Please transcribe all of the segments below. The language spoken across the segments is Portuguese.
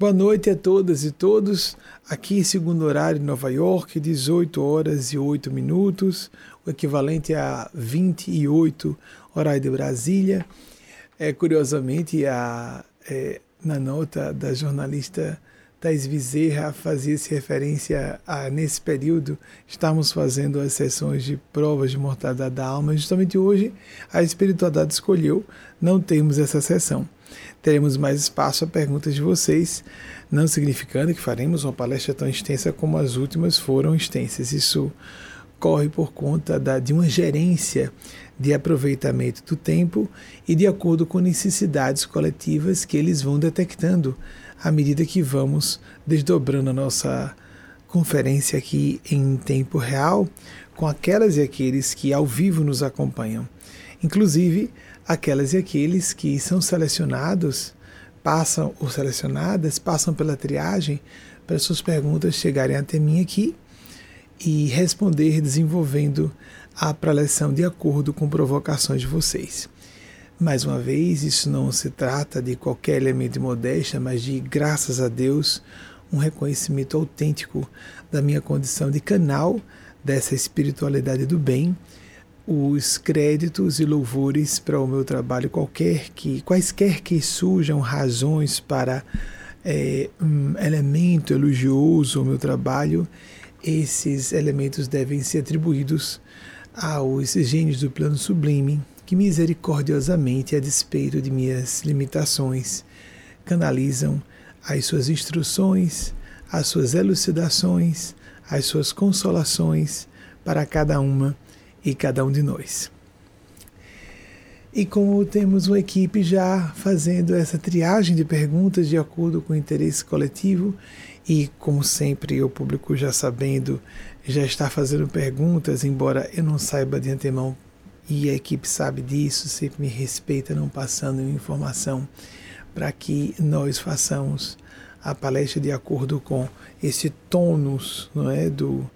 Boa noite a todas e todos. Aqui, segundo horário Nova York, 18 horas e 8 minutos, o equivalente a 28 horário de Brasília. É, curiosamente, a, é, na nota da jornalista Thais Bezerra fazia-se referência a, nesse período, estamos fazendo as sessões de provas de mortalidade da alma. Justamente hoje, a espiritualidade escolheu não termos essa sessão teremos mais espaço a perguntas de vocês, não significando que faremos uma palestra tão extensa como as últimas foram extensas. Isso corre por conta da, de uma gerência de aproveitamento do tempo e de acordo com necessidades coletivas que eles vão detectando à medida que vamos desdobrando a nossa conferência aqui em tempo real com aquelas e aqueles que ao vivo nos acompanham. Inclusive, aquelas e aqueles que são selecionados, passam ou selecionadas, passam pela triagem para suas perguntas chegarem até mim aqui e responder desenvolvendo a preleção de acordo com provocações de vocês. Mais uma vez, isso não se trata de qualquer elemento de modéstia, mas de, graças a Deus, um reconhecimento autêntico da minha condição de canal dessa espiritualidade do bem os créditos e louvores para o meu trabalho, qualquer que, quaisquer que surjam razões para é, um elemento elogioso ao meu trabalho, esses elementos devem ser atribuídos aos gênios do plano sublime, que misericordiosamente, a despeito de minhas limitações, canalizam as suas instruções, as suas elucidações, as suas consolações para cada uma e cada um de nós. E como temos uma equipe já fazendo essa triagem de perguntas de acordo com o interesse coletivo, e como sempre o público já sabendo, já está fazendo perguntas, embora eu não saiba de antemão, e a equipe sabe disso, sempre me respeita, não passando informação, para que nós façamos a palestra de acordo com esse tônus não é, do,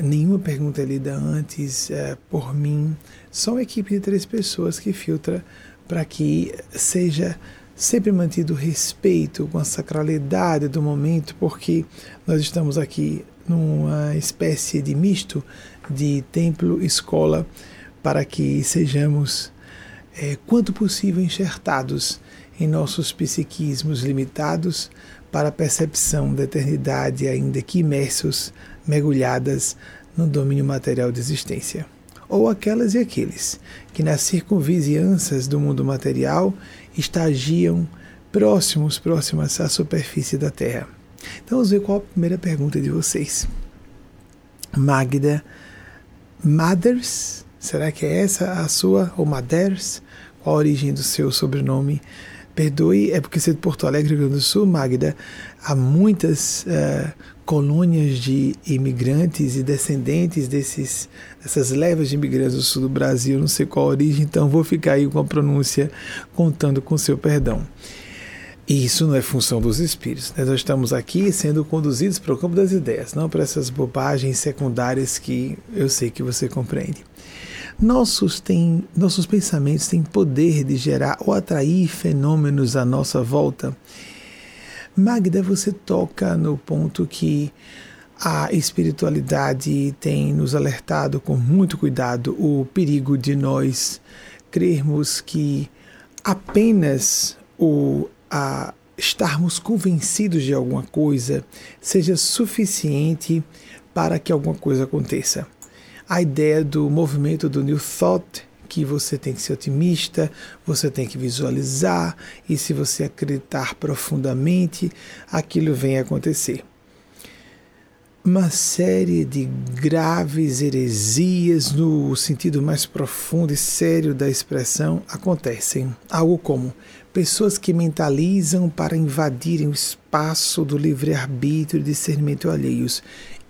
nenhuma pergunta é lida antes é, por mim. Só uma equipe de três pessoas que filtra para que seja sempre mantido respeito com a sacralidade do momento, porque nós estamos aqui numa espécie de misto de templo-escola para que sejamos, é, quanto possível, enxertados em nossos psiquismos limitados para a percepção da eternidade, ainda que imersos mergulhadas no domínio material de existência, ou aquelas e aqueles que nas circunvizinhanças do mundo material estagiam próximos, próximas à superfície da Terra. Então vamos ver qual a primeira pergunta de vocês. Magda Mothers, será que é essa a sua, ou Maders? Qual a origem do seu sobrenome? Perdoe, é porque você é de Porto Alegre, Rio Grande do Sul, Magda. Há muitas uh, colônias de imigrantes e descendentes desses, dessas levas de imigrantes do sul do Brasil, não sei qual a origem, então vou ficar aí com a pronúncia contando com seu perdão. E isso não é função dos espíritos. Né? Nós estamos aqui sendo conduzidos para o campo das ideias, não para essas bobagens secundárias que eu sei que você compreende. Nossos, tem, nossos pensamentos têm poder de gerar ou atrair fenômenos à nossa volta. Magda, você toca no ponto que a espiritualidade tem nos alertado com muito cuidado o perigo de nós crermos que apenas o a estarmos convencidos de alguma coisa seja suficiente para que alguma coisa aconteça. A ideia do movimento do New Thought, que você tem que ser otimista, você tem que visualizar, e se você acreditar profundamente, aquilo vem acontecer. Uma série de graves heresias, no sentido mais profundo e sério da expressão, acontecem. Algo como pessoas que mentalizam para invadirem o espaço do livre-arbítrio e discernimento alheios.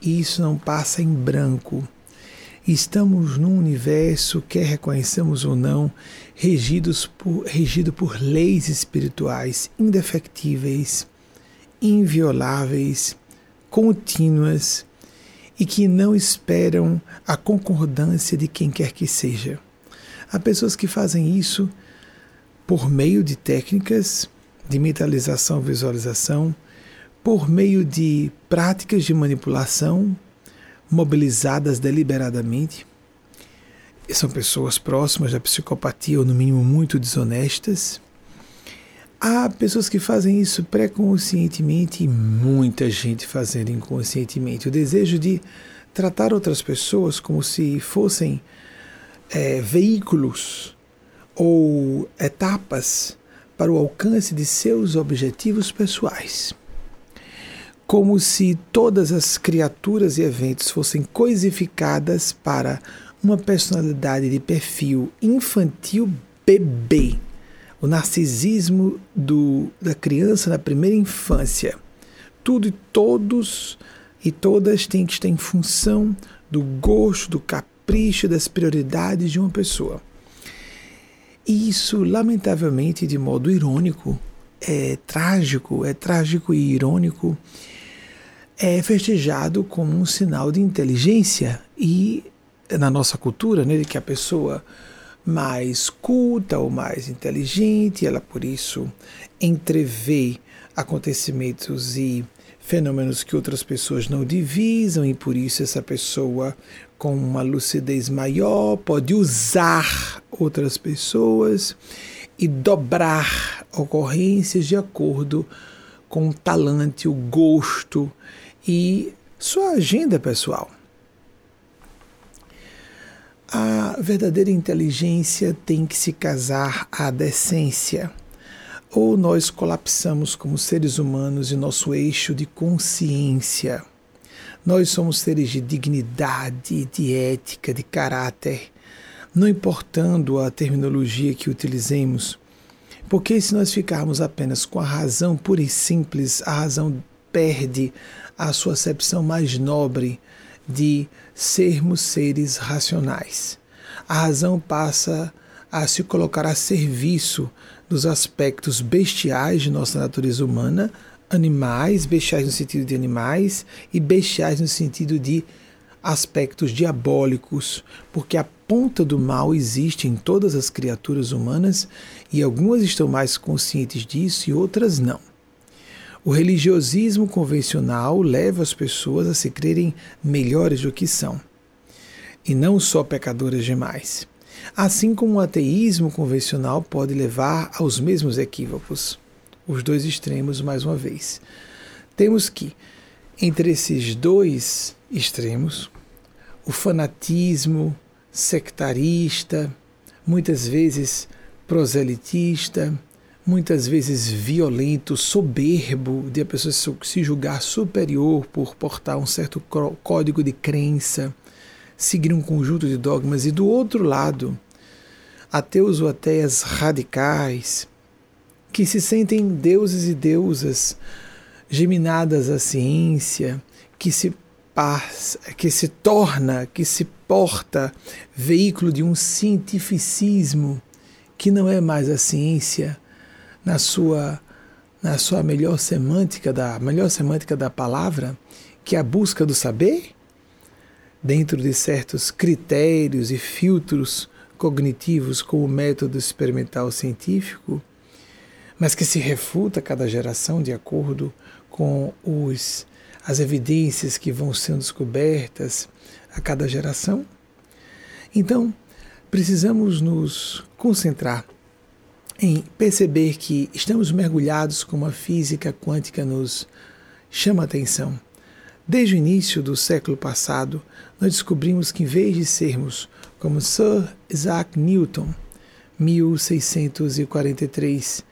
Isso não passa em branco Estamos num universo, quer reconheçamos ou não, regidos por, regido por leis espirituais indefectíveis, invioláveis, contínuas e que não esperam a concordância de quem quer que seja. Há pessoas que fazem isso por meio de técnicas de mentalização visualização por meio de práticas de manipulação mobilizadas deliberadamente. E são pessoas próximas da psicopatia ou, no mínimo, muito desonestas. Há pessoas que fazem isso pré-conscientemente e muita gente fazendo inconscientemente. O desejo de tratar outras pessoas como se fossem é, veículos ou etapas para o alcance de seus objetivos pessoais. Como se todas as criaturas e eventos fossem coisificadas para uma personalidade de perfil infantil bebê. O narcisismo do, da criança na primeira infância. Tudo e todos e todas têm que estar em função do gosto, do capricho, das prioridades de uma pessoa. E isso, lamentavelmente, de modo irônico, é trágico, é trágico e irônico, é festejado como um sinal de inteligência e na nossa cultura, né, de que a pessoa mais culta ou mais inteligente, ela por isso entrevê acontecimentos e fenômenos que outras pessoas não divisam e por isso essa pessoa com uma lucidez maior pode usar outras pessoas e dobrar ocorrências de acordo com o talante, o gosto e sua agenda pessoal. A verdadeira inteligência tem que se casar à decência ou nós colapsamos como seres humanos em nosso eixo de consciência. Nós somos seres de dignidade, de ética, de caráter, não importando a terminologia que utilizemos, porque se nós ficarmos apenas com a razão pura e simples, a razão perde a sua acepção mais nobre de sermos seres racionais. A razão passa a se colocar a serviço dos aspectos bestiais de nossa natureza humana, animais, bestiais no sentido de animais e bestiais no sentido de aspectos diabólicos, porque a ponta do mal existe em todas as criaturas humanas e algumas estão mais conscientes disso e outras não. O religiosismo convencional leva as pessoas a se crerem melhores do que são, e não só pecadoras demais. Assim como o ateísmo convencional pode levar aos mesmos equívocos. Os dois extremos, mais uma vez. Temos que, entre esses dois extremos, o fanatismo sectarista, muitas vezes proselitista, muitas vezes violento, soberbo, de a pessoa se julgar superior por portar um certo código de crença, seguir um conjunto de dogmas, e do outro lado, ateus ou ateias radicais, que se sentem deuses e deusas geminadas à ciência, que se passa, que se torna, que se porta veículo de um cientificismo que não é mais a ciência na sua na sua melhor semântica da melhor semântica da palavra, que é a busca do saber, dentro de certos critérios e filtros cognitivos como o método experimental científico, mas que se refuta a cada geração de acordo com os, as evidências que vão sendo descobertas a cada geração. Então, precisamos nos concentrar em perceber que estamos mergulhados como a física quântica nos chama a atenção. Desde o início do século passado, nós descobrimos que, em vez de sermos como Sir Isaac Newton, 1643,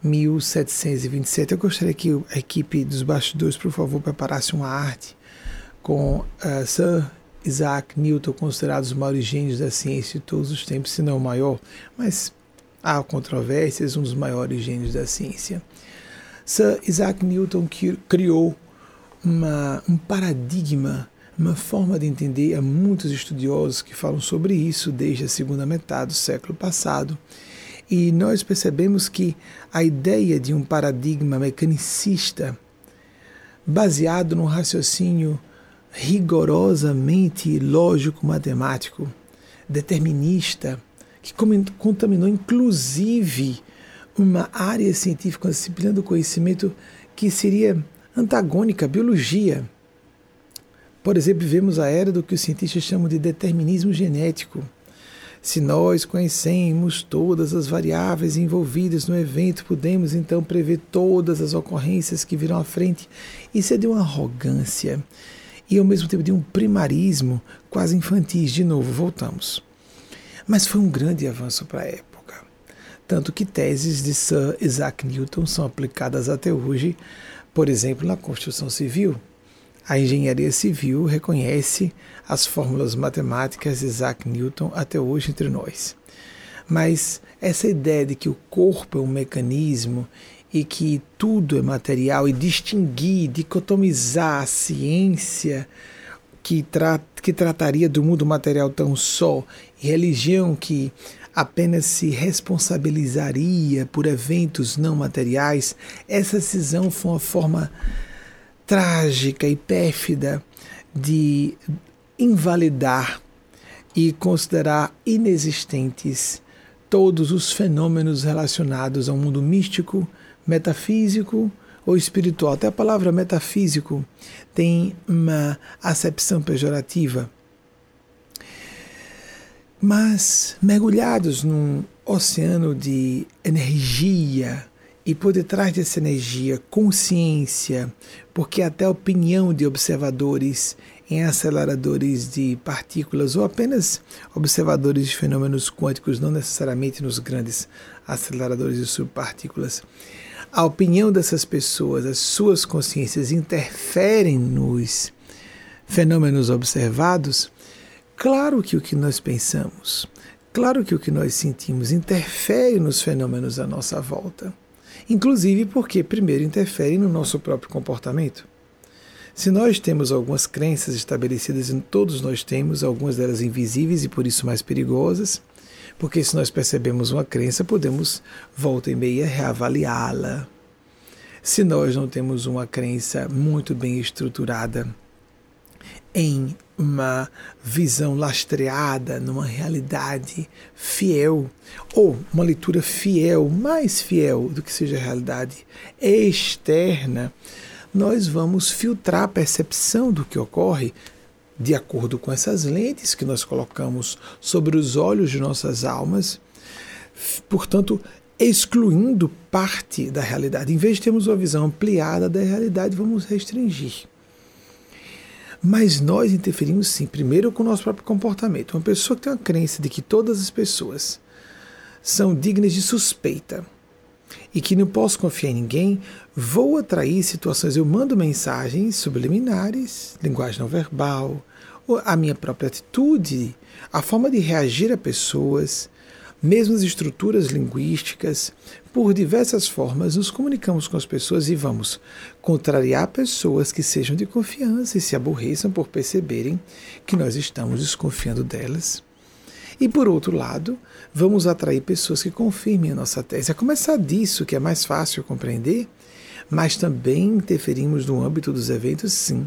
1727, eu gostaria que a equipe dos bastidores, por favor, preparasse uma arte com uh, Sir Isaac Newton, considerado os maiores gênios da ciência de todos os tempos, se não o maior, mas há controvérsias, um dos maiores gênios da ciência. Sir Isaac Newton criou uma, um paradigma, uma forma de entender. Há muitos estudiosos que falam sobre isso desde a segunda metade do século passado. E nós percebemos que a ideia de um paradigma mecanicista, baseado num raciocínio rigorosamente lógico-matemático, determinista, que contaminou inclusive uma área científica, uma disciplina do conhecimento que seria antagônica à biologia. Por exemplo, vemos a era do que os cientistas chamam de determinismo genético. Se nós conhecemos todas as variáveis envolvidas no evento, podemos então prever todas as ocorrências que virão à frente. Isso é de uma arrogância e ao mesmo tempo de um primarismo quase infantis. De novo, voltamos. Mas foi um grande avanço para a época. Tanto que teses de Sir Isaac Newton são aplicadas até hoje, por exemplo, na construção civil. A engenharia civil reconhece as fórmulas matemáticas de Isaac Newton até hoje entre nós. Mas essa ideia de que o corpo é um mecanismo e que tudo é material e distinguir, dicotomizar a ciência que, tra que trataria do mundo material tão só religião que apenas se responsabilizaria por eventos não materiais, essa cisão foi uma forma trágica e pérfida de invalidar e considerar inexistentes todos os fenômenos relacionados ao mundo místico, metafísico ou espiritual. Até a palavra metafísico tem uma acepção pejorativa. Mas mergulhados num oceano de energia e por detrás dessa energia, consciência, porque até a opinião de observadores em aceleradores de partículas ou apenas observadores de fenômenos quânticos, não necessariamente nos grandes aceleradores de subpartículas, a opinião dessas pessoas, as suas consciências interferem nos fenômenos observados, claro que o que nós pensamos, claro que o que nós sentimos interfere nos fenômenos à nossa volta. Inclusive porque, primeiro, interfere no nosso próprio comportamento. Se nós temos algumas crenças estabelecidas, todos nós temos, algumas delas invisíveis e por isso mais perigosas, porque se nós percebemos uma crença, podemos, volta e meia, reavaliá-la. Se nós não temos uma crença muito bem estruturada em uma visão lastreada, numa realidade fiel, ou uma leitura fiel, mais fiel do que seja a realidade externa, nós vamos filtrar a percepção do que ocorre de acordo com essas lentes que nós colocamos sobre os olhos de nossas almas, portanto, excluindo parte da realidade. Em vez de termos uma visão ampliada da realidade, vamos restringir. Mas nós interferimos sim, primeiro com o nosso próprio comportamento. Uma pessoa que tem uma crença de que todas as pessoas são dignas de suspeita e que não posso confiar em ninguém, vou atrair situações. Eu mando mensagens subliminares, linguagem não verbal, a minha própria atitude, a forma de reagir a pessoas, mesmo as estruturas linguísticas, por diversas formas nos comunicamos com as pessoas e vamos contrariar pessoas que sejam de confiança e se aborreçam por perceberem que nós estamos desconfiando delas. E por outro lado, vamos atrair pessoas que confirmem a nossa tese. A começar disso, que é mais fácil compreender, mas também interferimos no âmbito dos eventos, sim.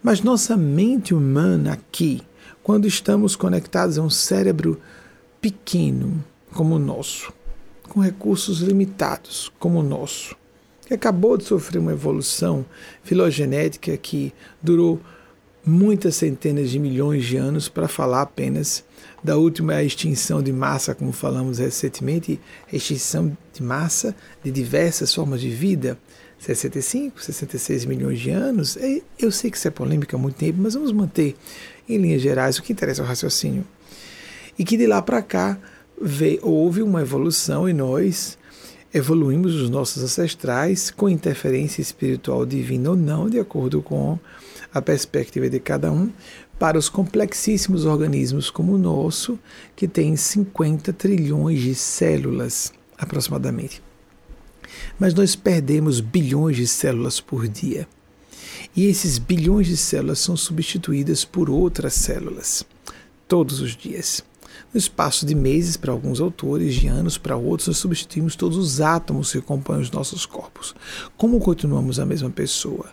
Mas nossa mente humana aqui, quando estamos conectados a um cérebro pequeno como o nosso, com recursos limitados como o nosso, que acabou de sofrer uma evolução filogenética que durou muitas centenas de milhões de anos para falar apenas da última extinção de massa, como falamos recentemente, extinção de massa de diversas formas de vida, 65, 66 milhões de anos. Eu sei que isso é polêmica há muito tempo, mas vamos manter em linhas gerais o que interessa ao raciocínio. E que de lá para cá houve uma evolução e nós evoluímos os nossos ancestrais com interferência espiritual divina ou não, de acordo com a perspectiva de cada um, para os complexíssimos organismos como o nosso, que tem 50 trilhões de células aproximadamente. Mas nós perdemos bilhões de células por dia. E esses bilhões de células são substituídas por outras células todos os dias. No espaço de meses para alguns autores, de anos para outros, nós substituímos todos os átomos que compõem os nossos corpos. Como continuamos a mesma pessoa?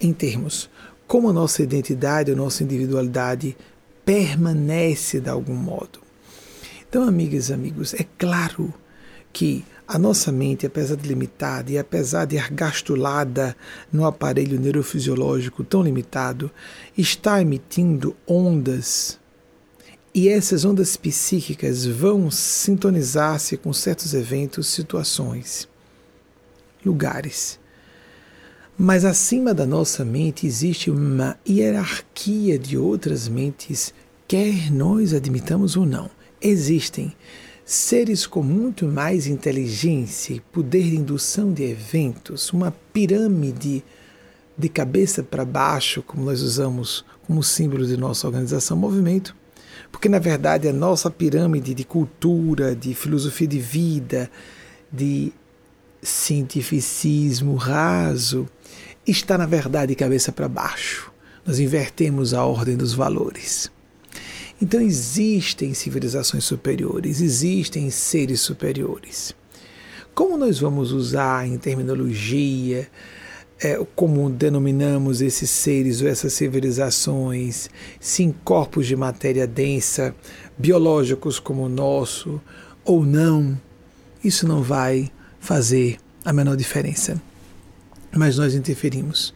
Em termos como a nossa identidade, a nossa individualidade permanece de algum modo. Então, amigas e amigos, é claro que A nossa mente, apesar de limitada e apesar de argastulada no aparelho neurofisiológico tão limitado, está emitindo ondas. E essas ondas psíquicas vão sintonizar-se com certos eventos, situações, lugares. Mas acima da nossa mente existe uma hierarquia de outras mentes, quer nós admitamos ou não. Existem seres com muito mais inteligência e poder de indução de eventos, uma pirâmide de cabeça para baixo, como nós usamos como símbolo de nossa organização movimento, porque na verdade a nossa pirâmide de cultura, de filosofia de vida, de cientificismo raso, está na verdade cabeça para baixo. Nós invertemos a ordem dos valores. Então existem civilizações superiores, existem seres superiores. Como nós vamos usar em terminologia, é, como denominamos esses seres ou essas civilizações, se em corpos de matéria densa, biológicos como o nosso, ou não, isso não vai fazer a menor diferença. Mas nós interferimos.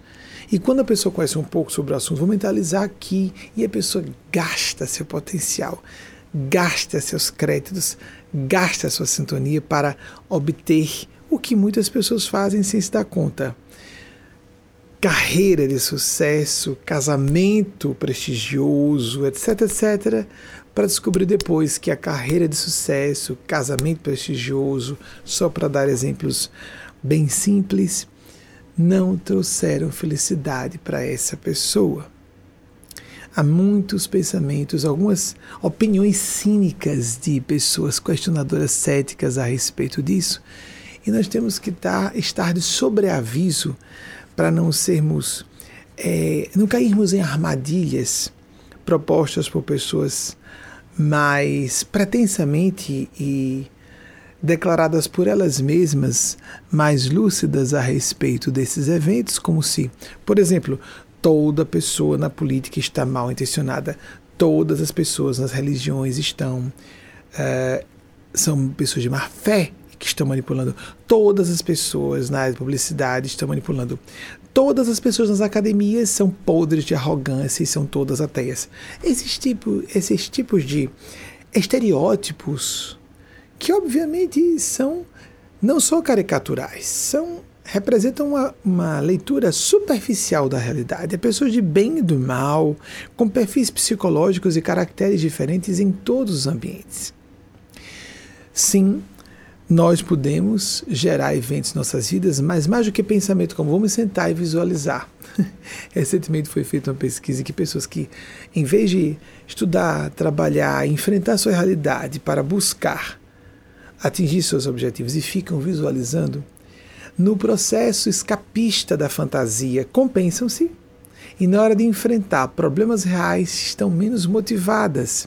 E quando a pessoa conhece um pouco sobre o assunto, vou mentalizar aqui e a pessoa gasta seu potencial, gasta seus créditos, gasta sua sintonia para obter o que muitas pessoas fazem sem se dar conta. Carreira de sucesso, casamento prestigioso, etc, etc, para descobrir depois que a carreira de sucesso, casamento prestigioso, só para dar exemplos bem simples, não trouxeram felicidade para essa pessoa. Há muitos pensamentos, algumas opiniões cínicas de pessoas questionadoras céticas a respeito disso, e nós temos que estar, de sobreaviso para não sermos, é, não cairmos em armadilhas propostas por pessoas mais pretensamente e declaradas por elas mesmas mais lúcidas a respeito desses eventos, como se, por exemplo, toda pessoa na política está mal intencionada, todas as pessoas nas religiões estão uh, são pessoas de má fé que estão manipulando, todas as pessoas na publicidade estão manipulando, todas as pessoas nas academias são podres de arrogância e são todas ateias. Esses, tipo, esses tipos de estereótipos que obviamente são não só caricaturais, são representam uma, uma, leitura superficial da realidade. É pessoas de bem e do mal, com perfis psicológicos e caracteres diferentes em todos os ambientes. Sim, nós podemos gerar eventos em nossas vidas, mas mais do que pensamento, como vamos sentar e visualizar. Recentemente foi feita uma pesquisa que pessoas que, em vez de estudar, trabalhar, enfrentar sua realidade para buscar atingir seus objetivos e ficam visualizando, no processo escapista da fantasia, compensam-se e na hora de enfrentar problemas reais estão menos motivadas.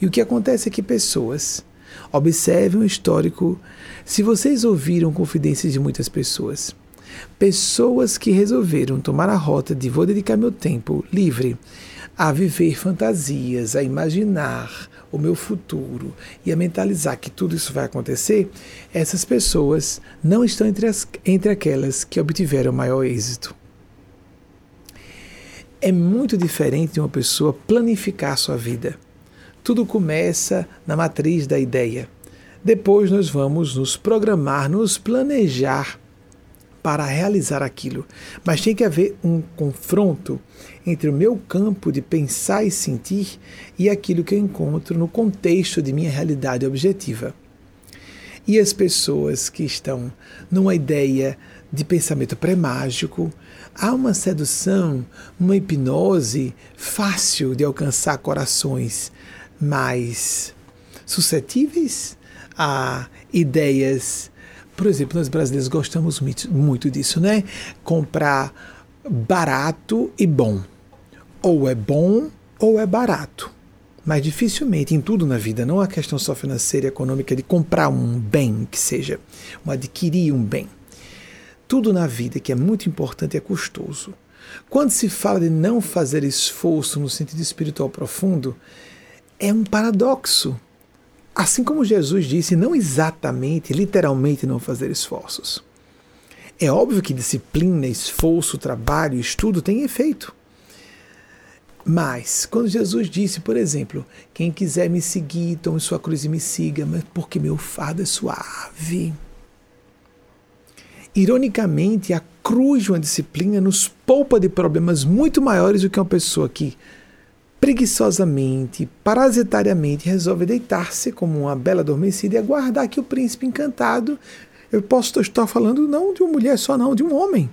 E o que acontece é que pessoas observem o histórico. Se vocês ouviram confidências de muitas pessoas, pessoas que resolveram tomar a rota de vou dedicar meu tempo livre a viver fantasias, a imaginar o meu futuro e a mentalizar que tudo isso vai acontecer, essas pessoas não estão entre, as, entre aquelas que obtiveram maior êxito. É muito diferente de uma pessoa planificar sua vida. Tudo começa na matriz da ideia. Depois nós vamos nos programar, nos planejar para realizar aquilo. Mas tem que haver um confronto entre o meu campo de pensar e sentir e aquilo que eu encontro no contexto de minha realidade objetiva. E as pessoas que estão numa ideia de pensamento pré-mágico, há uma sedução, uma hipnose fácil de alcançar corações mais suscetíveis a ideias por exemplo, nós brasileiros gostamos muito disso, né? Comprar barato e bom. Ou é bom ou é barato. Mas dificilmente em tudo na vida, não é questão só financeira e econômica de comprar um bem que seja, ou adquirir um bem. Tudo na vida que é muito importante é custoso. Quando se fala de não fazer esforço no sentido espiritual profundo, é um paradoxo Assim como Jesus disse, não exatamente, literalmente não fazer esforços. É óbvio que disciplina, esforço, trabalho, estudo tem efeito. Mas, quando Jesus disse, por exemplo, quem quiser me seguir, tome sua cruz e me siga, mas porque meu fardo é suave. Ironicamente, a cruz de uma disciplina nos poupa de problemas muito maiores do que uma pessoa que preguiçosamente, parasitariamente resolve deitar-se como uma bela adormecida e aguardar que o príncipe encantado eu posso estar falando não de uma mulher só, não, de um homem.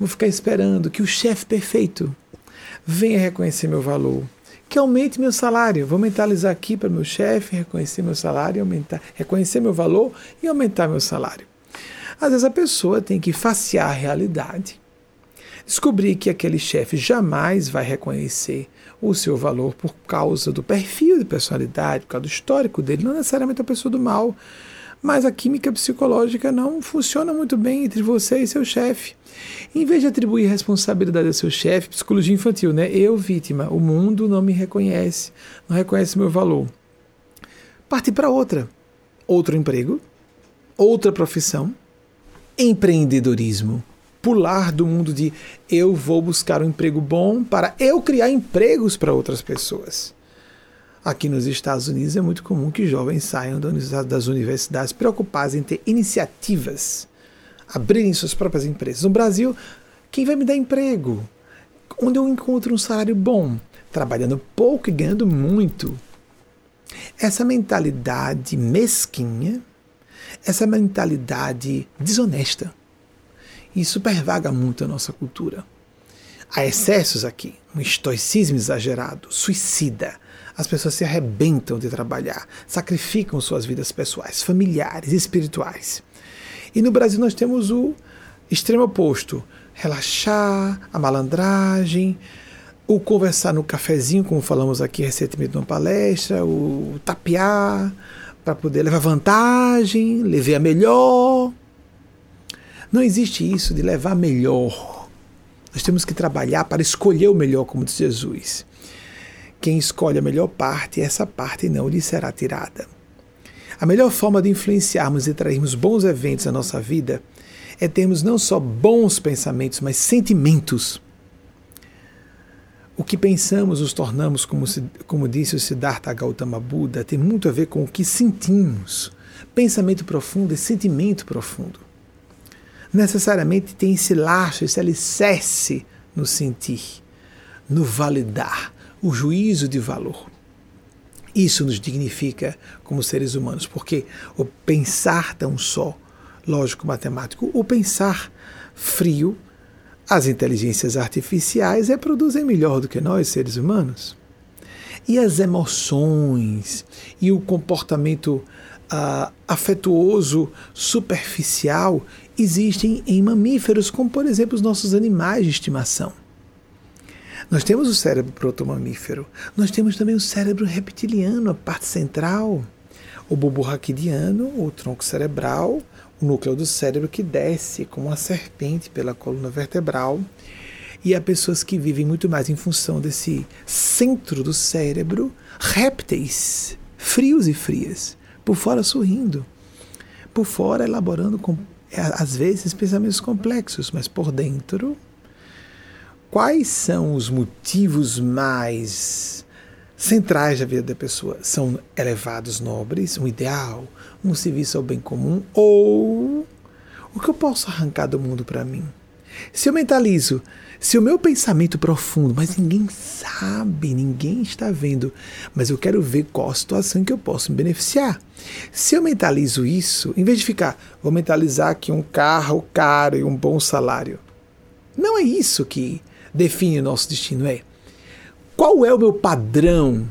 Vou ficar esperando que o chefe perfeito venha reconhecer meu valor, que aumente meu salário. Vou mentalizar aqui para meu chefe reconhecer meu salário, aumentar, reconhecer meu valor e aumentar meu salário. Às vezes a pessoa tem que facear a realidade, descobrir que aquele chefe jamais vai reconhecer o seu valor por causa do perfil de personalidade, por causa do histórico dele, não necessariamente a pessoa do mal, mas a química psicológica não funciona muito bem entre você e seu chefe. Em vez de atribuir responsabilidade ao seu chefe, psicologia infantil, né? Eu, vítima, o mundo não me reconhece, não reconhece meu valor. Partir para outra. Outro emprego, outra profissão, empreendedorismo. Pular do mundo de eu vou buscar um emprego bom para eu criar empregos para outras pessoas. Aqui nos Estados Unidos é muito comum que jovens saiam das universidades preocupados em ter iniciativas, abrirem suas próprias empresas. No Brasil, quem vai me dar emprego? Onde eu encontro um salário bom? Trabalhando pouco e ganhando muito. Essa mentalidade mesquinha, essa mentalidade desonesta, isso pervaga muito a nossa cultura. Há excessos aqui, um estoicismo exagerado, suicida, as pessoas se arrebentam de trabalhar, sacrificam suas vidas pessoais, familiares, espirituais. E no Brasil nós temos o extremo oposto: relaxar, a malandragem, o conversar no cafezinho, como falamos aqui recentemente numa palestra, o tapear para poder levar vantagem, levar a melhor. Não existe isso de levar melhor. Nós temos que trabalhar para escolher o melhor, como diz Jesus. Quem escolhe a melhor parte, essa parte não lhe será tirada. A melhor forma de influenciarmos e trairmos bons eventos à nossa vida é termos não só bons pensamentos, mas sentimentos. O que pensamos nos tornamos, como, se, como disse o Siddhartha Gautama Buda, tem muito a ver com o que sentimos. Pensamento profundo é sentimento profundo. Necessariamente tem esse laço, esse alicerce no sentir, no validar, o juízo de valor. Isso nos dignifica como seres humanos, porque o pensar tão só, lógico matemático, o pensar frio, as inteligências artificiais reproduzem melhor do que nós, seres humanos. E as emoções e o comportamento uh, afetuoso superficial existem em mamíferos, como por exemplo os nossos animais de estimação. Nós temos o cérebro protomamífero, nós temos também o cérebro reptiliano, a parte central, o bulbo raquidiano, o tronco cerebral, o núcleo do cérebro que desce como uma serpente pela coluna vertebral. E há pessoas que vivem muito mais em função desse centro do cérebro, répteis, frios e frias, por fora sorrindo, por fora elaborando, às vezes, pensamentos complexos, mas por dentro quais são os motivos mais centrais da vida da pessoa? São elevados nobres, um ideal, um serviço ao bem comum ou o que eu posso arrancar do mundo para mim? Se eu mentalizo, se o meu pensamento profundo, mas ninguém sabe, ninguém está vendo, mas eu quero ver qual a situação que eu posso me beneficiar. Se eu mentalizo isso, em vez de ficar, vou mentalizar que um carro caro e um bom salário. Não é isso que define o nosso destino é qual é o meu padrão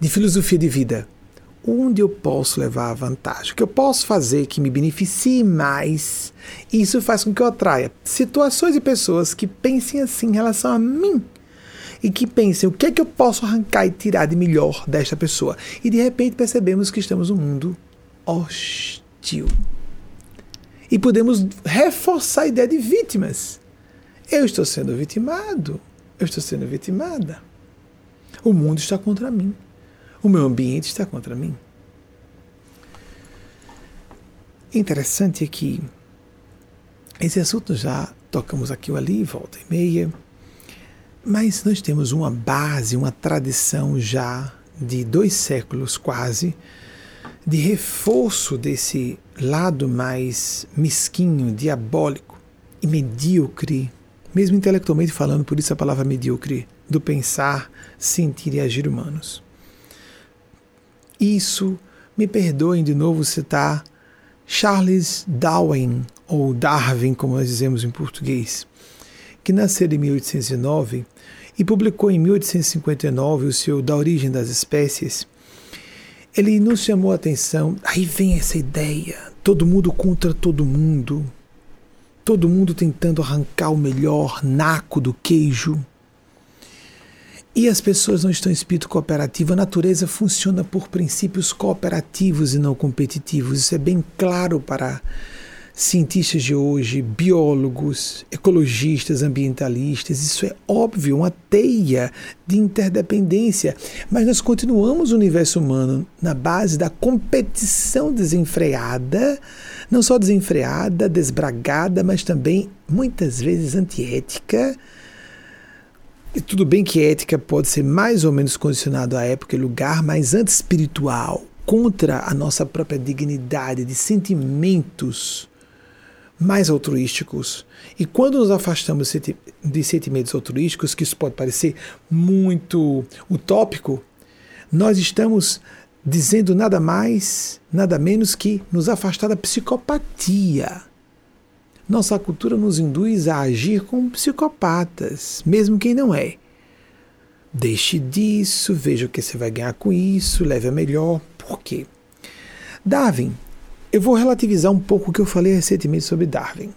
de filosofia de vida? Onde eu posso levar a vantagem? O que eu posso fazer que me beneficie mais? Isso faz com que eu atraia situações e pessoas que pensem assim em relação a mim e que pensem o que é que eu posso arrancar e tirar de melhor desta pessoa. E de repente percebemos que estamos num mundo hostil. E podemos reforçar a ideia de vítimas. Eu estou sendo vitimado, eu estou sendo vitimada. O mundo está contra mim. O meu ambiente está contra mim. interessante é que esse assunto já tocamos aqui ou ali, volta e meia, mas nós temos uma base, uma tradição já de dois séculos quase, de reforço desse lado mais mesquinho, diabólico e medíocre, mesmo intelectualmente falando, por isso a palavra medíocre, do pensar, sentir e agir humanos. Isso, me perdoem de novo citar Charles Darwin, ou Darwin, como nós dizemos em português, que nasceu em 1809 e publicou em 1859 o seu Da Origem das Espécies, ele nos chamou a atenção. Aí vem essa ideia: todo mundo contra todo mundo, todo mundo tentando arrancar o melhor naco do queijo. E as pessoas não estão em espírito cooperativo. A natureza funciona por princípios cooperativos e não competitivos. Isso é bem claro para cientistas de hoje, biólogos, ecologistas, ambientalistas, isso é óbvio, uma teia de interdependência. Mas nós continuamos o universo humano na base da competição desenfreada, não só desenfreada, desbragada, mas também muitas vezes antiética. E tudo bem que ética pode ser mais ou menos condicionado à época e lugar, mas anti-espiritual, contra a nossa própria dignidade de sentimentos mais altruísticos. E quando nos afastamos de sentimentos altruísticos, que isso pode parecer muito utópico, nós estamos dizendo nada mais, nada menos que nos afastar da psicopatia. Nossa cultura nos induz a agir como psicopatas, mesmo quem não é. Deixe disso, veja o que você vai ganhar com isso, leve a melhor. Por quê? Darwin eu vou relativizar um pouco o que eu falei recentemente sobre Darwin.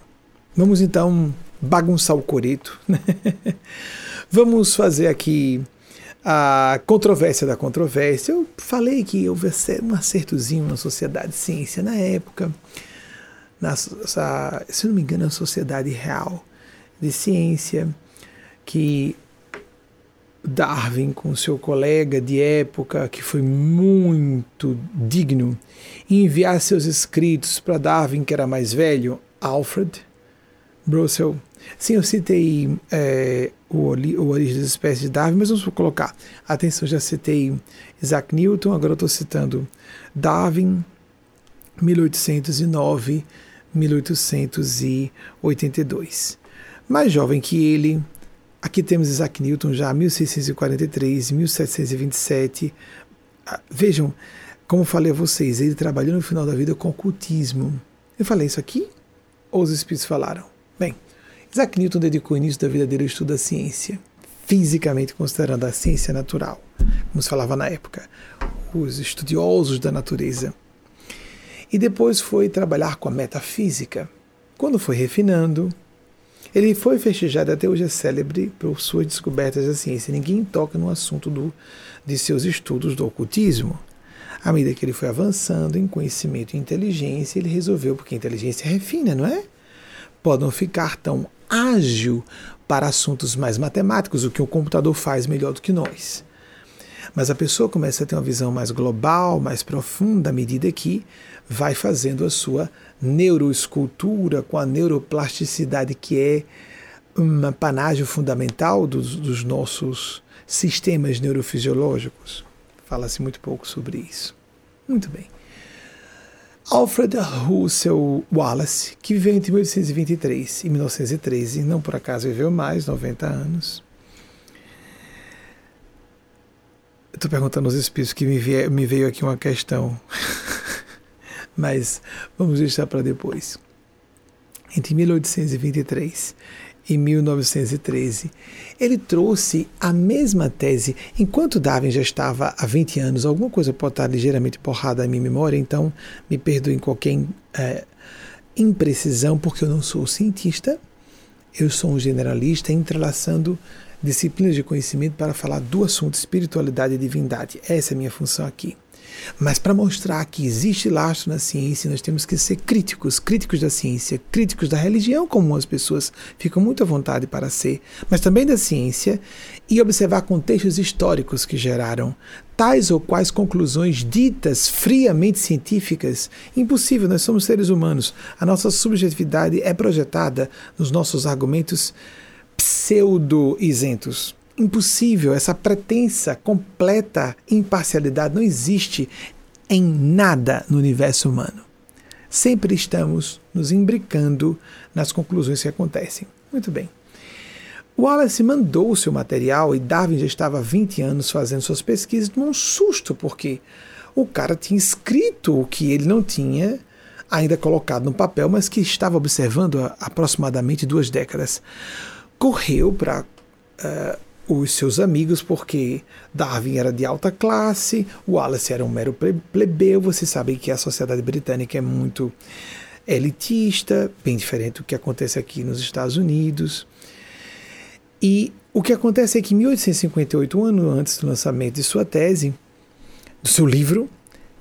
Vamos então bagunçar o coreto. Vamos fazer aqui a controvérsia da controvérsia. Eu falei que houve um acertozinho na sociedade de ciência na época, na, se não me engano, a sociedade real de ciência, que Darwin com seu colega de época, que foi muito digno, enviar seus escritos para Darwin, que era mais velho, Alfred Brussel. Sim, eu citei é, o, o Origem das Espécies de Darwin, mas vamos colocar. Atenção, já citei Isaac Newton, agora estou citando Darwin, 1809, 1882. Mais jovem que ele, Aqui temos Isaac Newton já 1643, 1727. Ah, vejam, como falei a vocês, ele trabalhou no final da vida com ocultismo. Eu falei isso aqui? Ou os espíritos falaram? Bem, Isaac Newton dedicou o início da vida dele ao estudo da ciência, fisicamente considerando a ciência natural, como se falava na época, os estudiosos da natureza. E depois foi trabalhar com a metafísica. Quando foi refinando, ele foi festejado até hoje é célebre por suas descobertas da ciência. Ninguém toca no assunto do, de seus estudos do ocultismo. À medida que ele foi avançando em conhecimento e inteligência, ele resolveu, porque a inteligência refina, não é? Pode não ficar tão ágil para assuntos mais matemáticos, o que o computador faz melhor do que nós. Mas a pessoa começa a ter uma visão mais global, mais profunda, à medida que vai fazendo a sua neuroescultura, com a neuroplasticidade que é um panágio fundamental dos, dos nossos sistemas neurofisiológicos. Fala-se muito pouco sobre isso. Muito bem. Alfred Russel Wallace, que viveu entre 1823 e 1913, não por acaso viveu mais, 90 anos. Estou perguntando aos espíritos que me, me veio aqui uma questão. mas vamos deixar para depois. Entre 1823 e 1913, ele trouxe a mesma tese. Enquanto Darwin já estava há 20 anos, alguma coisa pode estar ligeiramente porrada na minha memória, então me perdoem qualquer é, imprecisão, porque eu não sou cientista, eu sou um generalista entrelaçando disciplinas de conhecimento para falar do assunto espiritualidade e divindade. Essa é a minha função aqui. Mas para mostrar que existe lastro na ciência, nós temos que ser críticos, críticos da ciência, críticos da religião, como as pessoas ficam muito à vontade para ser, mas também da ciência, e observar contextos históricos que geraram tais ou quais conclusões ditas friamente científicas. Impossível, nós somos seres humanos. A nossa subjetividade é projetada nos nossos argumentos pseudo-isentos. Impossível, essa pretensa, completa imparcialidade não existe em nada no universo humano. Sempre estamos nos imbricando nas conclusões que acontecem. Muito bem. Wallace mandou o seu material e Darwin já estava há 20 anos fazendo suas pesquisas num susto, porque o cara tinha escrito o que ele não tinha ainda colocado no papel, mas que estava observando há aproximadamente duas décadas. Correu para uh, os seus amigos, porque Darwin era de alta classe, Wallace era um mero plebeu. Você sabe que a sociedade britânica é muito elitista, bem diferente do que acontece aqui nos Estados Unidos. E o que acontece é que em 1858, um ano antes do lançamento de sua tese, do seu livro,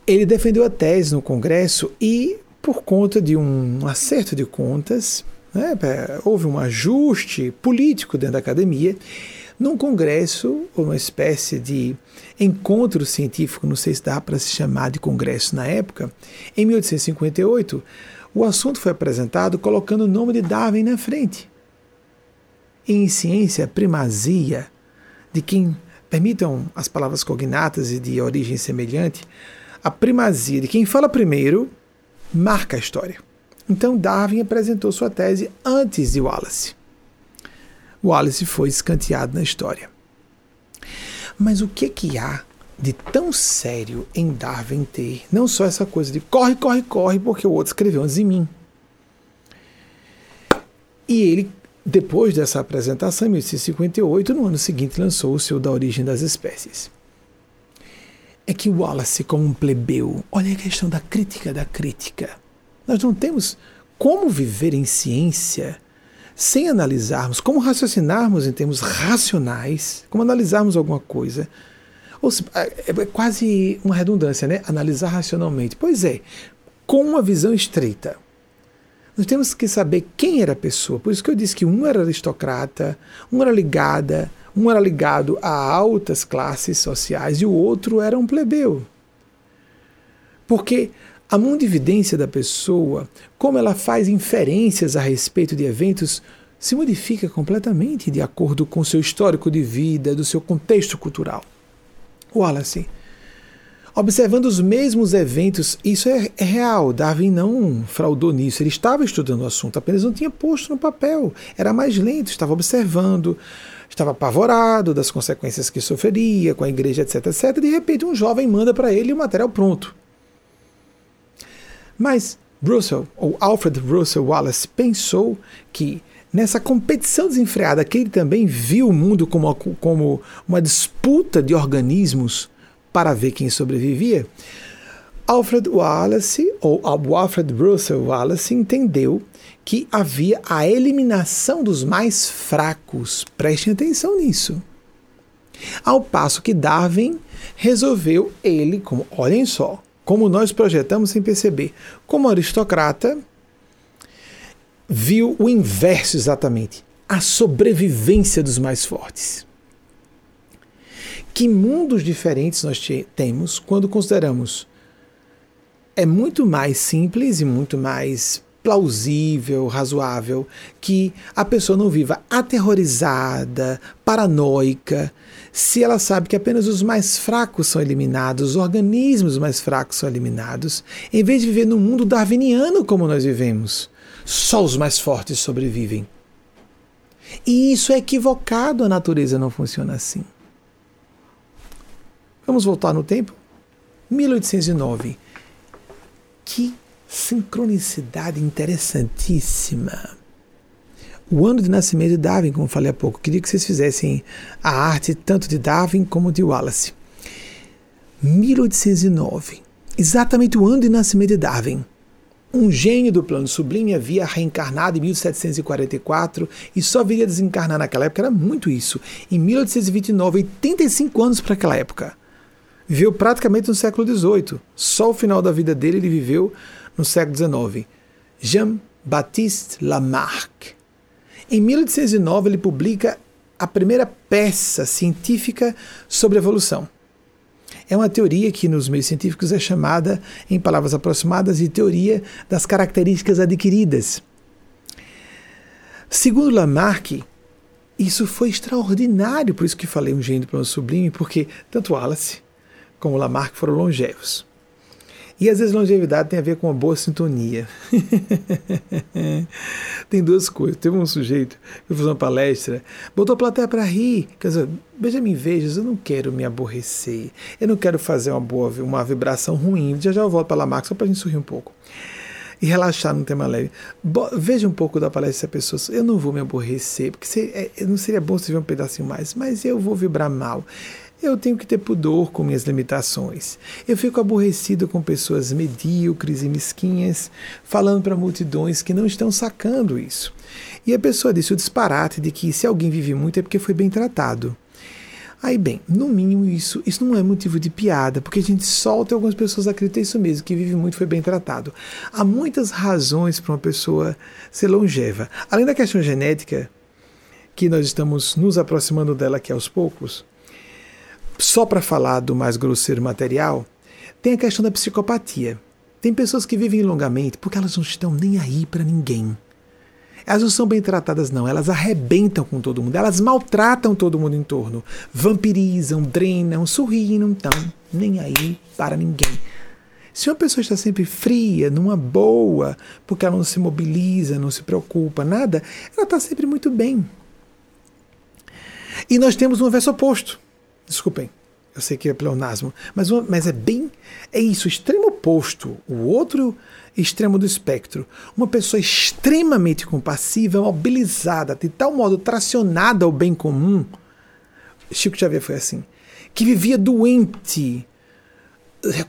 ele defendeu a tese no Congresso e, por conta de um acerto de contas, né, houve um ajuste político dentro da academia. Num congresso, uma espécie de encontro científico, não sei se dá para se chamar de congresso na época, em 1858, o assunto foi apresentado colocando o nome de Darwin na frente em ciência primazia de quem, permitam as palavras cognatas e de origem semelhante, a primazia de quem fala primeiro marca a história. Então Darwin apresentou sua tese antes de Wallace. Wallace foi escanteado na história. Mas o que que há de tão sério em Darwin ter não só essa coisa de corre, corre, corre, porque o outro escreveu antes de mim. E ele depois dessa apresentação, em 1858, no ano seguinte, lançou o seu Da Origem das Espécies. É que Wallace, como um plebeu, olha a questão da crítica da crítica. Nós não temos como viver em ciência sem analisarmos, como raciocinarmos em termos racionais, como analisarmos alguma coisa. Ou se, é, é quase uma redundância, né? Analisar racionalmente. Pois é, com uma visão estreita. Nós temos que saber quem era a pessoa. Por isso que eu disse que um era aristocrata, um era ligada, um era ligado a altas classes sociais e o outro era um plebeu. Porque a mundividência da pessoa, como ela faz inferências a respeito de eventos, se modifica completamente de acordo com seu histórico de vida, do seu contexto cultural. Wallace observando os mesmos eventos. Isso é, é, real. Darwin não fraudou nisso. Ele estava estudando o assunto, apenas não tinha posto no papel. Era mais lento, estava observando, estava apavorado das consequências que sofreria com a igreja, etc, etc. De repente, um jovem manda para ele o material pronto. Mas Russell, ou Alfred Russell Wallace, pensou que nessa competição desenfreada, que ele também viu o mundo como, como uma disputa de organismos para ver quem sobrevivia, Alfred Wallace, ou Alfred Russel Wallace, entendeu que havia a eliminação dos mais fracos. Prestem atenção nisso. Ao passo que Darwin resolveu ele, como olhem só, como nós projetamos sem perceber, como aristocrata, viu o inverso exatamente, a sobrevivência dos mais fortes. Que mundos diferentes nós temos quando consideramos é muito mais simples e muito mais plausível, razoável que a pessoa não viva aterrorizada, paranoica, se ela sabe que apenas os mais fracos são eliminados, os organismos mais fracos são eliminados, em vez de viver num mundo darwiniano como nós vivemos. Só os mais fortes sobrevivem. E isso é equivocado, a natureza não funciona assim. Vamos voltar no tempo? 1809. Que sincronicidade interessantíssima. O ano de nascimento de Darwin, como falei há pouco. Queria que vocês fizessem a arte tanto de Darwin como de Wallace. 1809. Exatamente o ano de nascimento de Darwin. Um gênio do plano sublime havia reencarnado em 1744 e só viria desencarnar naquela época. Era muito isso. Em 1829, 85 anos para aquela época. viveu praticamente no século XVIII. Só o final da vida dele ele viveu no século XIX. Jean-Baptiste Lamarck. Em 1809 ele publica a primeira peça científica sobre evolução. É uma teoria que nos meios científicos é chamada, em palavras aproximadas, de teoria das características adquiridas. Segundo Lamarck, isso foi extraordinário, por isso que falei um gênio plano sublime, porque tanto Wallace como Lamarck foram longevos. E às vezes longevidade tem a ver com uma boa sintonia. tem duas coisas. Teve um sujeito que fez uma palestra, botou a plateia para rir. Quer dizer, Benjamin Vejas, eu não quero me aborrecer. Eu não quero fazer uma boa uma vibração ruim. Já já eu volto para Lamarck só para a gente sorrir um pouco e relaxar no tema leve. Bo veja um pouco da palestra dessa pessoa. Eu não vou me aborrecer, porque se, é, não seria bom se tiver um pedacinho mais, mas eu vou vibrar mal. Eu tenho que ter pudor com minhas limitações. Eu fico aborrecido com pessoas medíocres e mesquinhas falando para multidões que não estão sacando isso. E a pessoa disse o disparate de que se alguém vive muito é porque foi bem tratado. Aí bem, no mínimo isso, isso não é motivo de piada, porque a gente solta e algumas pessoas acreditam isso mesmo, que vive muito foi bem tratado. Há muitas razões para uma pessoa ser longeva. Além da questão genética, que nós estamos nos aproximando dela aqui aos poucos, só para falar do mais grosseiro material, tem a questão da psicopatia. Tem pessoas que vivem longamente porque elas não estão nem aí para ninguém. Elas não são bem tratadas, não. Elas arrebentam com todo mundo. Elas maltratam todo mundo em torno. Vampirizam, drenam, sorriem, não estão nem aí para ninguém. Se uma pessoa está sempre fria, numa boa, porque ela não se mobiliza, não se preocupa, nada, ela está sempre muito bem. E nós temos um verso oposto. Desculpem, eu sei que é pleonasmo, mas, mas é bem. É isso, extremo oposto. O outro extremo do espectro. Uma pessoa extremamente compassiva, mobilizada, de tal modo tracionada ao bem comum. Chico Xavier foi assim. Que vivia doente,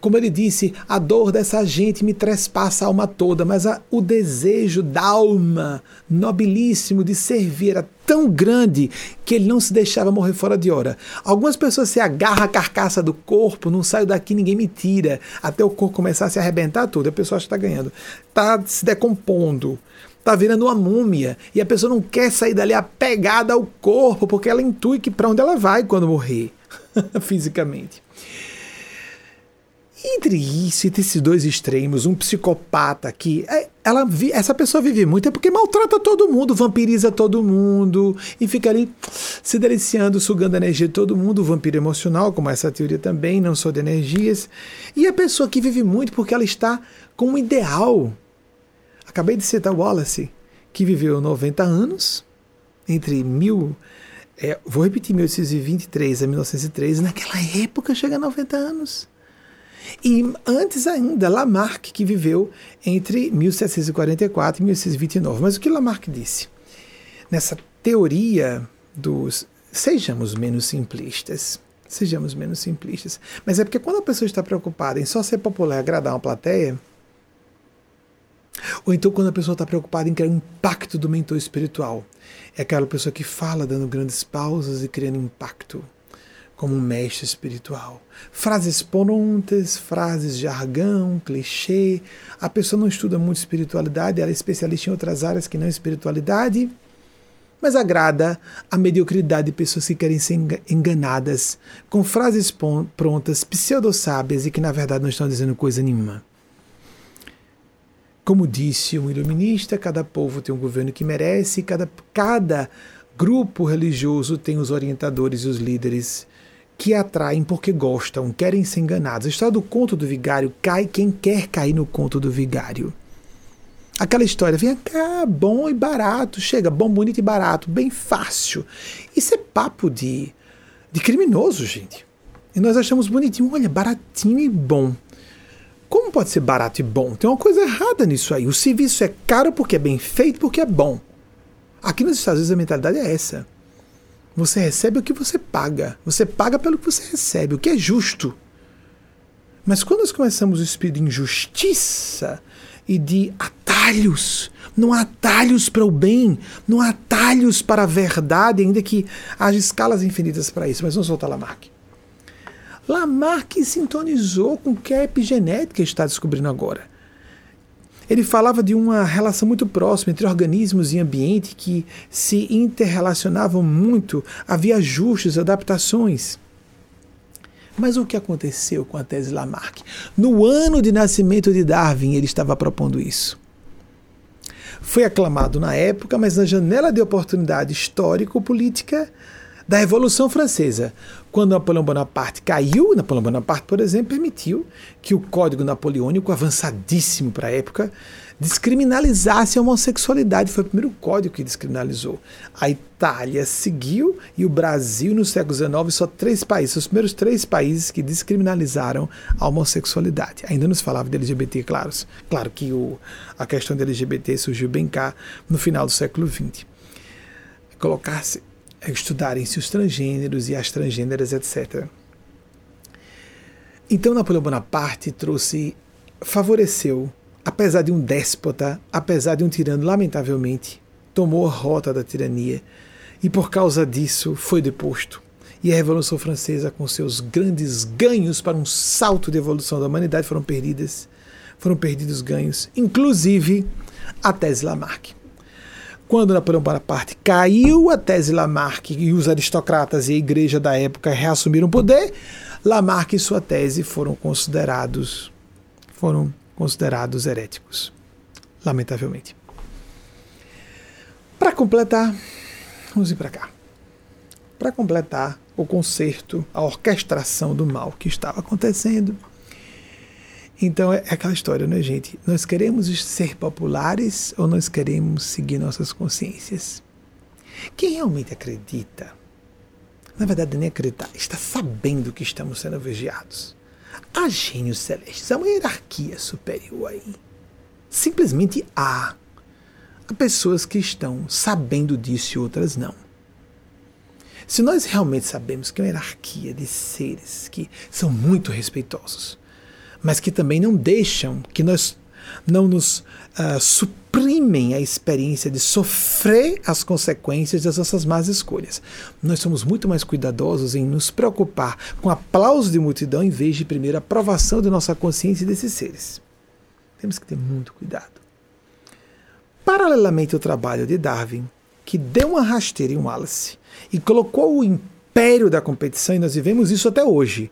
como ele disse, a dor dessa gente me trespassa a alma toda, mas a, o desejo da alma nobilíssimo de servir era tão grande que ele não se deixava morrer fora de hora. Algumas pessoas se agarram à carcaça do corpo, não saio daqui, ninguém me tira, até o corpo começar a se arrebentar tudo. A pessoa está ganhando, está se decompondo, está virando uma múmia e a pessoa não quer sair dali apegada ao corpo porque ela intui que para onde ela vai quando morrer fisicamente. Entre isso, entre esses dois extremos, um psicopata que é, ela, essa pessoa vive muito é porque maltrata todo mundo, vampiriza todo mundo e fica ali se deliciando, sugando a energia de todo mundo, vampiro emocional, como essa teoria também, não só de energias. E a pessoa que vive muito porque ela está com um ideal. Acabei de citar Wallace, que viveu 90 anos, entre mil. É, vou repetir, 1823 a 1903, naquela época chega a 90 anos. E antes ainda, Lamarck, que viveu entre 1744 e 1629. Mas o que Lamarck disse? Nessa teoria dos. Sejamos menos simplistas. Sejamos menos simplistas. Mas é porque quando a pessoa está preocupada em só ser popular e agradar uma plateia, ou então quando a pessoa está preocupada em criar um impacto do mentor espiritual, é aquela pessoa que fala dando grandes pausas e criando impacto como um mestre espiritual. Frases prontas, frases jargão, clichê. A pessoa não estuda muito espiritualidade, ela é especialista em outras áreas que não espiritualidade, mas agrada a mediocridade de pessoas que querem ser enganadas com frases prontas, pseudo-sábias e que na verdade não estão dizendo coisa nenhuma. Como disse um iluminista, cada povo tem um governo que merece, cada, cada grupo religioso tem os orientadores e os líderes que atraem porque gostam, querem ser enganados. A história do conto do vigário cai quem quer cair no conto do vigário. Aquela história, vem cá, bom e barato, chega, bom, bonito e barato, bem fácil. Isso é papo de, de criminoso, gente. E nós achamos bonitinho, olha, baratinho e bom. Como pode ser barato e bom? Tem uma coisa errada nisso aí. O serviço é caro porque é bem feito, porque é bom. Aqui nos Estados Unidos a mentalidade é essa. Você recebe o que você paga. Você paga pelo que você recebe, o que é justo. Mas quando nós começamos o espírito de injustiça e de atalhos, não há atalhos para o bem, não há atalhos para a verdade, ainda que haja escalas infinitas para isso. Mas vamos voltar lá, Mark. Lamarck sintonizou com o que a epigenética está descobrindo agora. Ele falava de uma relação muito próxima entre organismos e ambiente que se interrelacionavam muito, havia ajustes, adaptações. Mas o que aconteceu com a tese Lamarck? No ano de nascimento de Darwin, ele estava propondo isso. Foi aclamado na época, mas na janela de oportunidade histórico-política da Revolução Francesa. Quando Napoleão Bonaparte caiu, Napoleão Bonaparte, por exemplo, permitiu que o Código Napoleônico, avançadíssimo para a época, descriminalizasse a homossexualidade. Foi o primeiro código que descriminalizou. A Itália seguiu e o Brasil, no século XIX, só três países, os primeiros três países que descriminalizaram a homossexualidade. Ainda nos falava de LGBT, claro. Claro que o, a questão de LGBT surgiu bem cá no final do século XX. Colocar-se estudarem-se os transgêneros e as transgêneras, etc. Então Napoleão Bonaparte trouxe, favoreceu, apesar de um déspota, apesar de um tirano, lamentavelmente, tomou a rota da tirania e por causa disso foi deposto. E a Revolução Francesa, com seus grandes ganhos para um salto de evolução da humanidade, foram perdidas. Foram perdidos ganhos, inclusive a tese Lamarck. Quando Napoleão Bonaparte caiu, a tese Lamarck e os aristocratas e a igreja da época reassumiram o poder, Lamarck e sua tese foram considerados foram considerados heréticos, lamentavelmente. Para completar, vamos ir para cá. Para completar o concerto, a orquestração do mal que estava acontecendo, então é aquela história, né, gente? Nós queremos ser populares ou nós queremos seguir nossas consciências? Quem realmente acredita, na verdade nem acreditar, está sabendo que estamos sendo vigiados. Há gênios celestes, há uma hierarquia superior aí. Simplesmente há. Há pessoas que estão sabendo disso e outras não. Se nós realmente sabemos que é uma hierarquia de seres que são muito respeitosos, mas que também não deixam, que nós não nos uh, suprimem a experiência de sofrer as consequências das nossas más escolhas. Nós somos muito mais cuidadosos em nos preocupar com aplauso de multidão em vez de primeiro aprovação de nossa consciência desses seres. Temos que ter muito cuidado. Paralelamente ao trabalho de Darwin, que deu uma rasteira em Wallace e colocou o império da competição, e nós vivemos isso até hoje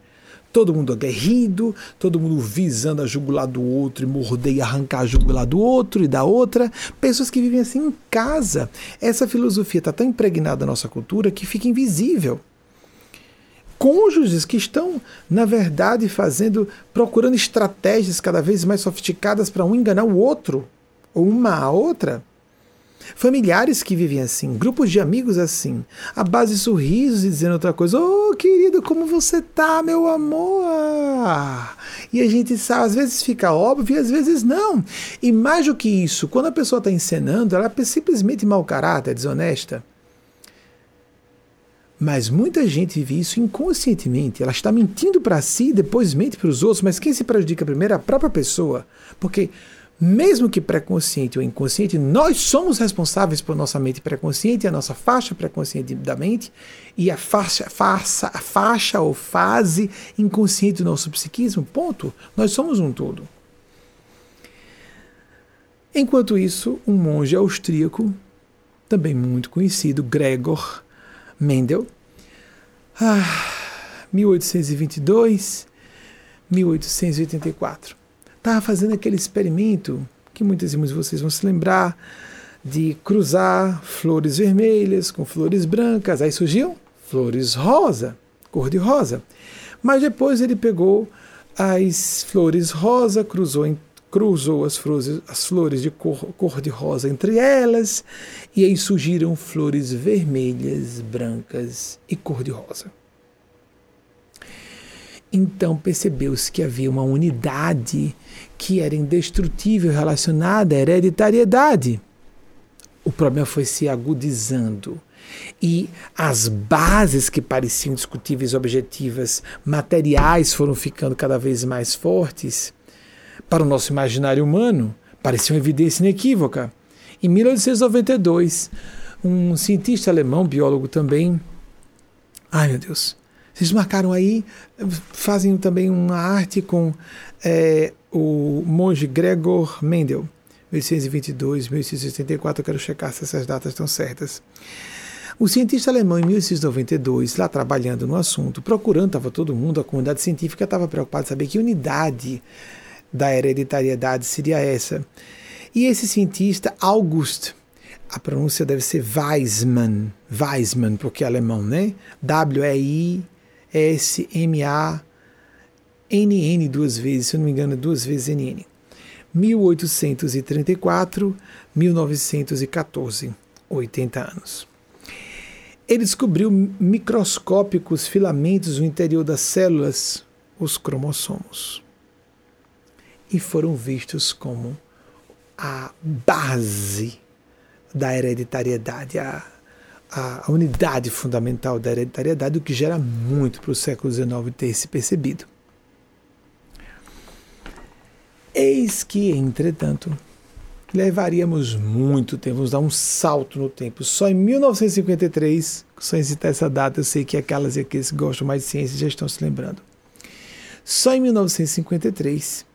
todo mundo aguerrido, todo mundo visando a jugular do outro e morder e arrancar a jugular do outro e da outra. Pessoas que vivem assim em casa. Essa filosofia está tão impregnada na nossa cultura que fica invisível. Cônjuges que estão, na verdade, fazendo, procurando estratégias cada vez mais sofisticadas para um enganar o outro, ou uma a outra. Familiares que vivem assim, grupos de amigos assim, a base de sorrisos e dizendo outra coisa. Oh, querido, como você tá, meu amor? E a gente sabe, às vezes fica óbvio e às vezes não. E mais do que isso, quando a pessoa está encenando, ela é simplesmente mau caráter, desonesta. Mas muita gente vive isso inconscientemente. Ela está mentindo para si depois mente para os outros, mas quem se prejudica primeiro é a própria pessoa. Porque mesmo que pré-consciente ou inconsciente, nós somos responsáveis por nossa mente pré-consciente, a nossa faixa pré-consciente da mente e a faixa, faixa, a faixa ou fase inconsciente do nosso psiquismo. Ponto. Nós somos um todo. Enquanto isso, um monge austríaco, também muito conhecido, Gregor Mendel, ah, 1822, 1884 estava fazendo aquele experimento que muitas de vocês vão se lembrar de cruzar flores vermelhas com flores brancas. Aí surgiu flores rosa, cor de rosa. Mas depois ele pegou as flores rosa, cruzou, cruzou as, flores, as flores de cor, cor de rosa entre elas, e aí surgiram flores vermelhas, brancas e cor de rosa. Então percebeu-se que havia uma unidade que era indestrutível relacionada à hereditariedade. O problema foi se agudizando. E as bases que pareciam discutíveis, objetivas, materiais, foram ficando cada vez mais fortes para o nosso imaginário humano, pareciam evidência inequívoca. Em 1892, um cientista alemão, biólogo também, ai meu Deus, Vocês marcaram aí, fazem também uma arte com é, o monge Gregor Mendel, 1622, 1684. Eu quero checar se essas datas estão certas. O cientista alemão, em 1692, lá trabalhando no assunto, procurando, estava todo mundo, a comunidade científica estava preocupada em saber que unidade da hereditariedade seria essa. E esse cientista, August, a pronúncia deve ser Weismann, Weismann, porque é alemão, né? W-E-I-S-M-A-N-N duas vezes, se eu não me engano, duas vezes N-N. 1834, 1914, 80 anos. Ele descobriu microscópicos filamentos no interior das células, os cromossomos, e foram vistos como a base da hereditariedade, a, a, a unidade fundamental da hereditariedade, o que gera muito para o século XIX ter se percebido. Eis que, entretanto, levaríamos muito tempo, vamos dar um salto no tempo. Só em 1953, só em citar essa data, eu sei que aquelas e aqueles que gostam mais de ciência já estão se lembrando. Só em 1953,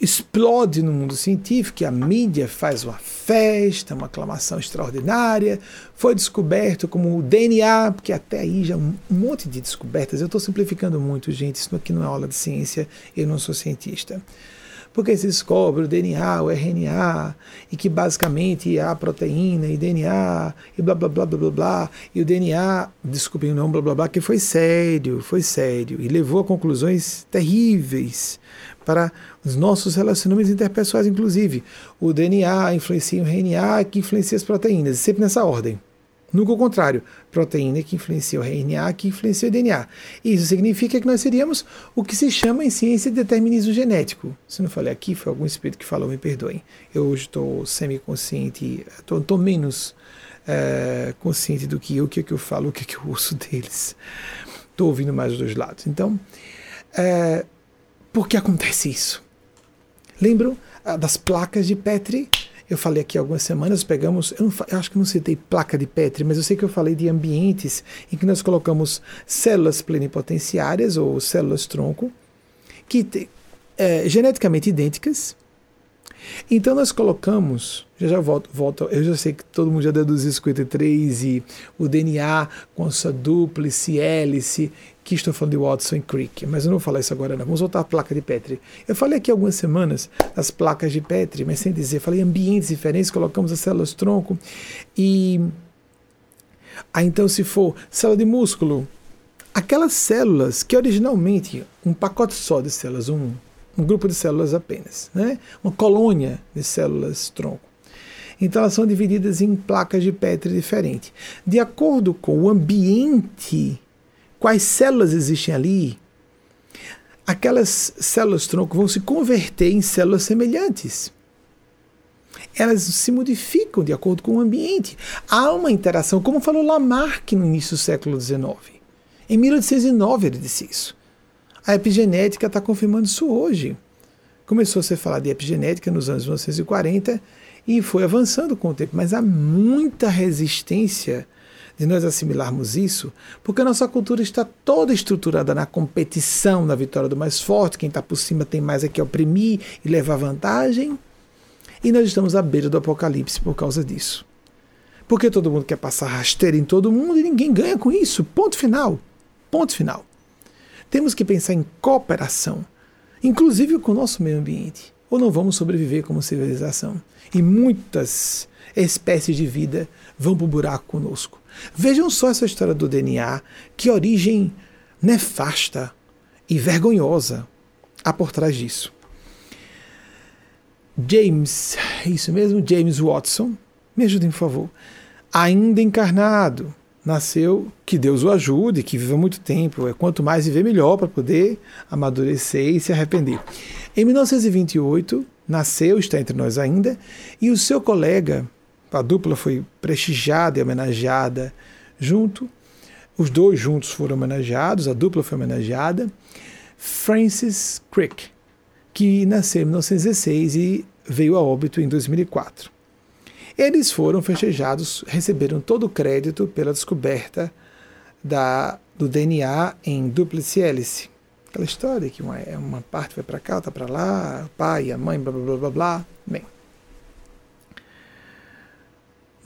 explode no mundo científico, a mídia faz uma festa, uma aclamação extraordinária. Foi descoberto como o DNA, porque até aí já um monte de descobertas. Eu estou simplificando muito, gente. Isso aqui não é aula de ciência, eu não sou cientista porque se descobre o DNA, o RNA, e que basicamente há proteína e DNA, e blá blá blá blá blá blá, e o DNA, desculpem o nome, blá blá blá, que foi sério, foi sério, e levou a conclusões terríveis para os nossos relacionamentos interpessoais, inclusive. O DNA influencia o RNA, que influencia as proteínas, sempre nessa ordem. Nunca o contrário, proteína que influencia o RNA, que influencia o DNA. Isso significa que nós seríamos o que se chama em ciência de determinismo genético. Se não falei aqui, foi algum espírito que falou, me perdoem. Eu hoje estou semi-consciente, estou menos é, consciente do que eu, o que, é que eu falo, o que, é que eu ouço deles. Estou ouvindo mais os dois lados. Então, é, por que acontece isso? Lembram ah, das placas de Petri? Eu falei aqui algumas semanas, pegamos, eu, não, eu, acho que não citei placa de Petri, mas eu sei que eu falei de ambientes em que nós colocamos células plenipotenciárias ou células tronco, que é, geneticamente idênticas. Então nós colocamos, já já volto, volto, eu já sei que todo mundo já deduziu 53 e o DNA com sua dúplice, hélice, que estou falando de Watson Crick, mas eu não vou falar isso agora não. Vamos voltar à placa de Petri. Eu falei aqui algumas semanas das placas de Petri, mas sem dizer, falei ambientes diferentes, colocamos as células tronco e ah, então se for célula de músculo, aquelas células que originalmente um pacote só de células, um, um grupo de células apenas, né? uma colônia de células tronco. Então elas são divididas em placas de Petri diferentes. De acordo com o ambiente quais células existem ali, aquelas células tronco vão se converter em células semelhantes. Elas se modificam de acordo com o ambiente. Há uma interação, como falou Lamarck no início do século XIX. Em 1809 ele disse isso. A epigenética está confirmando isso hoje. Começou a se falar de epigenética nos anos 1940 e foi avançando com o tempo, mas há muita resistência de nós assimilarmos isso, porque a nossa cultura está toda estruturada na competição, na vitória do mais forte, quem está por cima tem mais é que oprimir e levar vantagem. E nós estamos à beira do apocalipse por causa disso. Porque todo mundo quer passar rasteira em todo mundo e ninguém ganha com isso. Ponto final. Ponto final. Temos que pensar em cooperação, inclusive com o nosso meio ambiente, ou não vamos sobreviver como civilização. E muitas espécies de vida vão para o buraco conosco. Vejam só essa história do DNA, que origem nefasta e vergonhosa há por trás disso. James, isso mesmo, James Watson, me ajudem por favor, ainda encarnado, nasceu, que Deus o ajude, que viva muito tempo, é quanto mais viver melhor para poder amadurecer e se arrepender. Em 1928, nasceu, está entre nós ainda, e o seu colega a dupla foi prestigiada e homenageada junto. Os dois juntos foram homenageados, a dupla foi homenageada. Francis Crick, que nasceu em 1916 e veio a óbito em 2004. Eles foram festejados, receberam todo o crédito pela descoberta da do DNA em dúplice hélice. Aquela história que uma, uma parte vai para cá, outra para lá, o pai, a mãe, blá blá blá blá blá. Bem,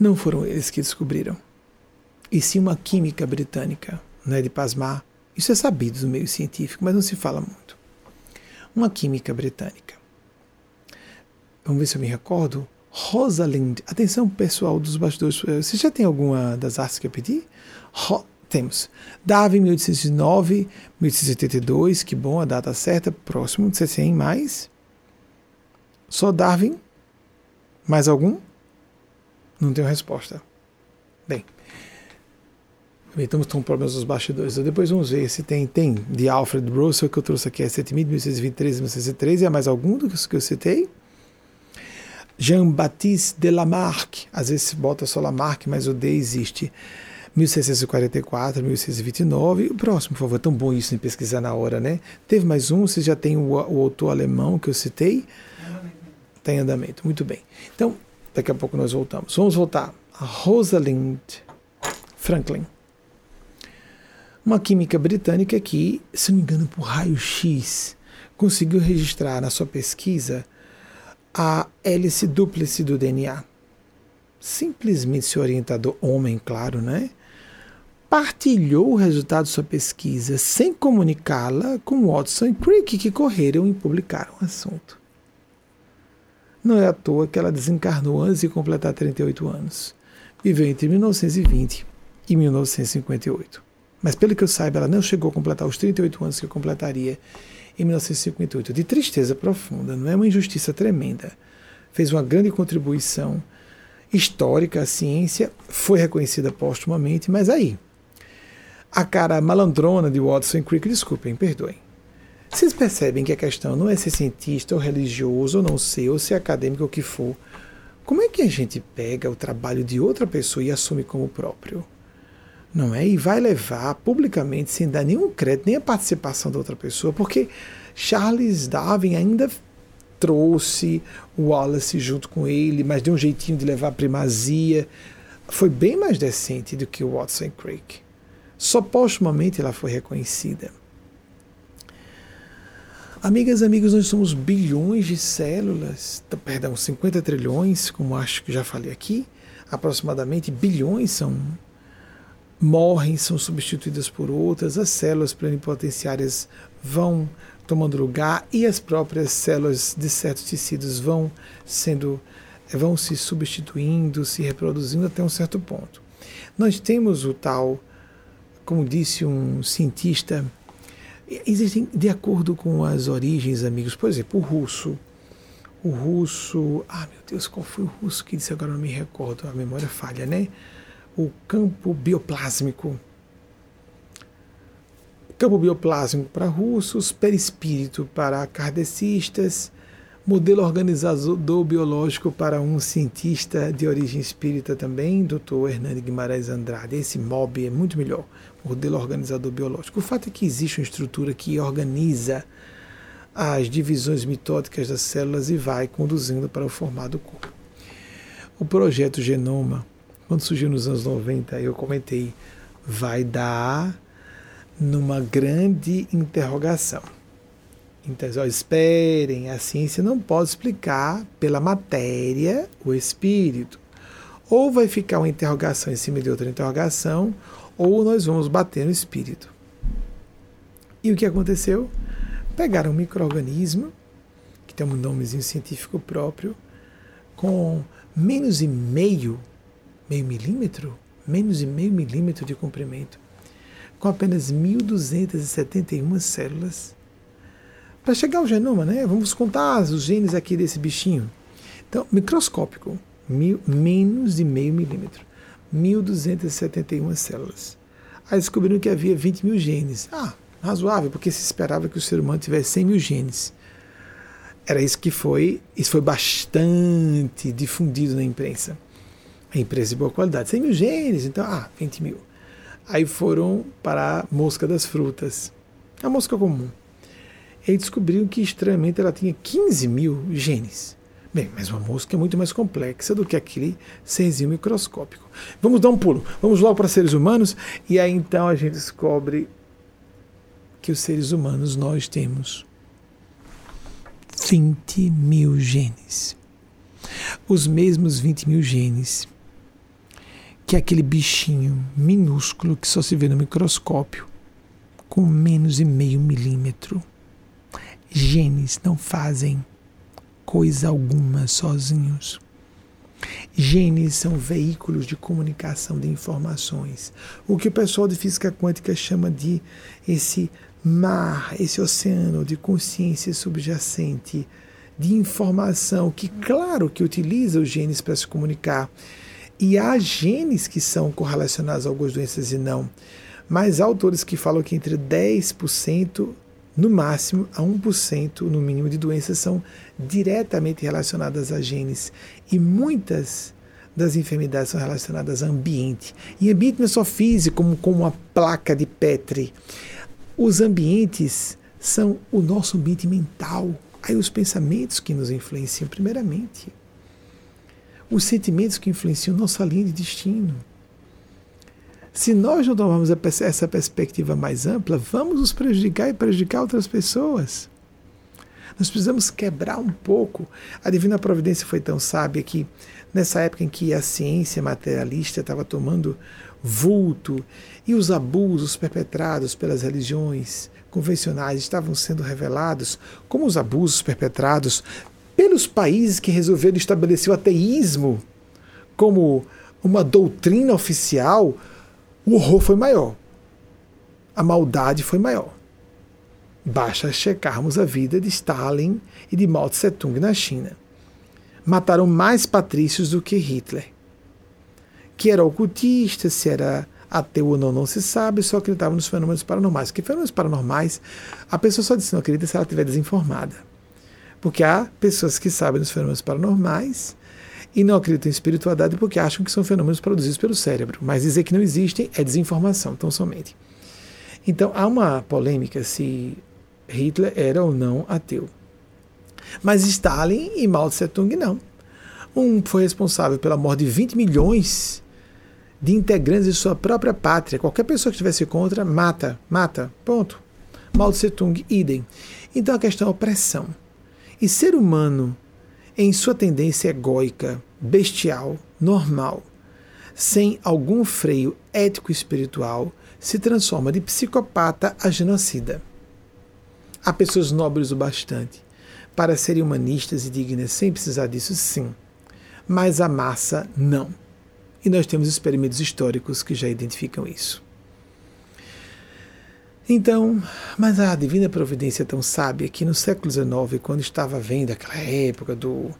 não foram eles que descobriram, e sim uma química britânica, não é de pasmar. Isso é sabido no meio científico, mas não se fala muito. Uma química britânica. Vamos ver se eu me recordo. Rosalind. Atenção, pessoal dos bastidores. Você já tem alguma das artes que eu pedi? Ro temos. Darwin, 1809, 1882, que bom, a data certa, próximo de 100 mais. Só Darwin? Mais algum? Não tenho resposta. Bem, estamos com problemas dos bastidores. Depois vamos ver se tem. Tem de Alfred Russell, que eu trouxe aqui, é 7.1623 1613. É mais algum dos que eu citei? Jean-Baptiste de Lamarck. Às vezes bota só Lamarck, mas o D existe. 1644, 1629. O próximo, por favor, é tão bom isso em pesquisar na hora, né? Teve mais um, você já tem o, o autor alemão que eu citei? Tem andamento, muito bem. Então, daqui a pouco nós voltamos. Vamos voltar a Rosalind Franklin. Uma química britânica que, se não me engano, por raio-x, conseguiu registrar na sua pesquisa a hélice dúplice do DNA. Simplesmente seu orientador, homem, claro, né? Partilhou o resultado de sua pesquisa sem comunicá-la com Watson e Crick, que correram e publicaram o assunto. Não é à toa que ela desencarnou antes de completar 38 anos. Viveu entre 1920 e 1958. Mas, pelo que eu saiba, ela não chegou a completar os 38 anos que completaria em 1958. De tristeza profunda, não é uma injustiça tremenda. Fez uma grande contribuição histórica à ciência, foi reconhecida postumamente, mas aí, a cara malandrona de Watson Crick, desculpem, perdoem. Vocês percebem que a questão não é ser cientista ou religioso, ou não ser, ou ser acadêmico, ou o que for. Como é que a gente pega o trabalho de outra pessoa e assume como próprio? Não é? E vai levar publicamente, sem dar nenhum crédito, nem a participação da outra pessoa, porque Charles Darwin ainda trouxe o Wallace junto com ele, mas deu um jeitinho de levar a primazia. Foi bem mais decente do que o Watson Crick. Só postumamente ela foi reconhecida. Amigas e amigos, nós somos bilhões de células, perdão, 50 trilhões, como acho que já falei aqui, aproximadamente bilhões são morrem, são substituídas por outras, as células plenipotenciárias vão tomando lugar e as próprias células de certos tecidos vão sendo vão se substituindo, se reproduzindo até um certo ponto. Nós temos o tal, como disse um cientista, existem de acordo com as origens, amigos, por exemplo, o russo, o russo, ah meu Deus, qual foi o russo que disse agora não me recordo, a memória falha, né? O campo bioplásmico campo bioplásmico para russos, perispírito para kardecistas, modelo organizador biológico para um cientista de origem espírita também, Dr. Hernani Guimarães Andrade. Esse MOB é muito melhor, modelo organizador biológico. O fato é que existe uma estrutura que organiza as divisões mitóticas das células e vai conduzindo para o formato do corpo. O projeto Genoma, quando surgiu nos anos 90, eu comentei, vai dar numa grande interrogação. Então, ó, esperem, a ciência não pode explicar pela matéria o espírito. Ou vai ficar uma interrogação em cima de outra interrogação, ou nós vamos bater no espírito. E o que aconteceu? Pegaram um microorganismo, que tem um nomezinho científico próprio, com menos de meio, meio milímetro, menos de meio milímetro de comprimento, com apenas 1.271 células. Para chegar ao genoma, né? Vamos contar os genes aqui desse bichinho. Então, microscópico, mil, menos de meio milímetro, 1.271 células. Aí descobriram que havia 20 mil genes. Ah, razoável, porque se esperava que o ser humano tivesse 100 mil genes. Era isso que foi, isso foi bastante difundido na imprensa. A imprensa de boa qualidade. 100 mil genes, então, ah, 20 mil. Aí foram para a mosca das frutas, a mosca comum. E descobriram que estranhamente ela tinha 15 mil genes. Bem, mas uma mosca é muito mais complexa do que aquele senzinho microscópico. Vamos dar um pulo. Vamos logo para seres humanos e aí então a gente descobre que os seres humanos nós temos 20 mil genes. Os mesmos 20 mil genes que aquele bichinho minúsculo que só se vê no microscópio, com menos de meio milímetro. Genes não fazem coisa alguma sozinhos. Genes são veículos de comunicação de informações. O que o pessoal de física quântica chama de esse mar, esse oceano de consciência subjacente, de informação, que, claro, que utiliza os genes para se comunicar. E há genes que são correlacionados a algumas doenças e não. Mas há autores que falam que entre 10% no máximo a 1% no mínimo de doenças são diretamente relacionadas a genes. E muitas das enfermidades são relacionadas a ambiente. E ambiente não é só físico, como, como uma placa de Petri. Os ambientes são o nosso ambiente mental. Aí os pensamentos que nos influenciam, primeiramente. Os sentimentos que influenciam nossa linha de destino. Se nós não tomarmos essa perspectiva mais ampla, vamos nos prejudicar e prejudicar outras pessoas. Nós precisamos quebrar um pouco. A divina providência foi tão sábia que, nessa época em que a ciência materialista estava tomando vulto e os abusos perpetrados pelas religiões convencionais estavam sendo revelados, como os abusos perpetrados pelos países que resolveram estabelecer o ateísmo como uma doutrina oficial, o horror foi maior. A maldade foi maior. Basta checarmos a vida de Stalin e de Mao Tse Tung na China. Mataram mais patrícios do que Hitler que era ocultista, se era ateu ou não, não se sabe, só acreditava nos fenômenos paranormais. Que fenômenos paranormais, a pessoa só diz que não acredita se ela estiver desinformada. Porque há pessoas que sabem dos fenômenos paranormais e não acreditam em espiritualidade porque acham que são fenômenos produzidos pelo cérebro. Mas dizer que não existem é desinformação, tão somente. Então há uma polêmica se Hitler era ou não ateu. Mas Stalin e Mao Tse Tung não. Um foi responsável pela morte de 20 milhões de integrantes de sua própria pátria. Qualquer pessoa que estivesse contra, mata, mata, ponto. Mao Tse Tung, idem. Então a questão é a opressão. E ser humano, em sua tendência egóica, bestial, normal, sem algum freio ético-espiritual, se transforma de psicopata a genocida. Há pessoas nobres o bastante para serem humanistas e dignas sem precisar disso, sim. Mas a massa não. E nós temos experimentos históricos que já identificam isso. Então, mas a divina providência é tão sábia que no século XIX, quando estava vendo aquela época do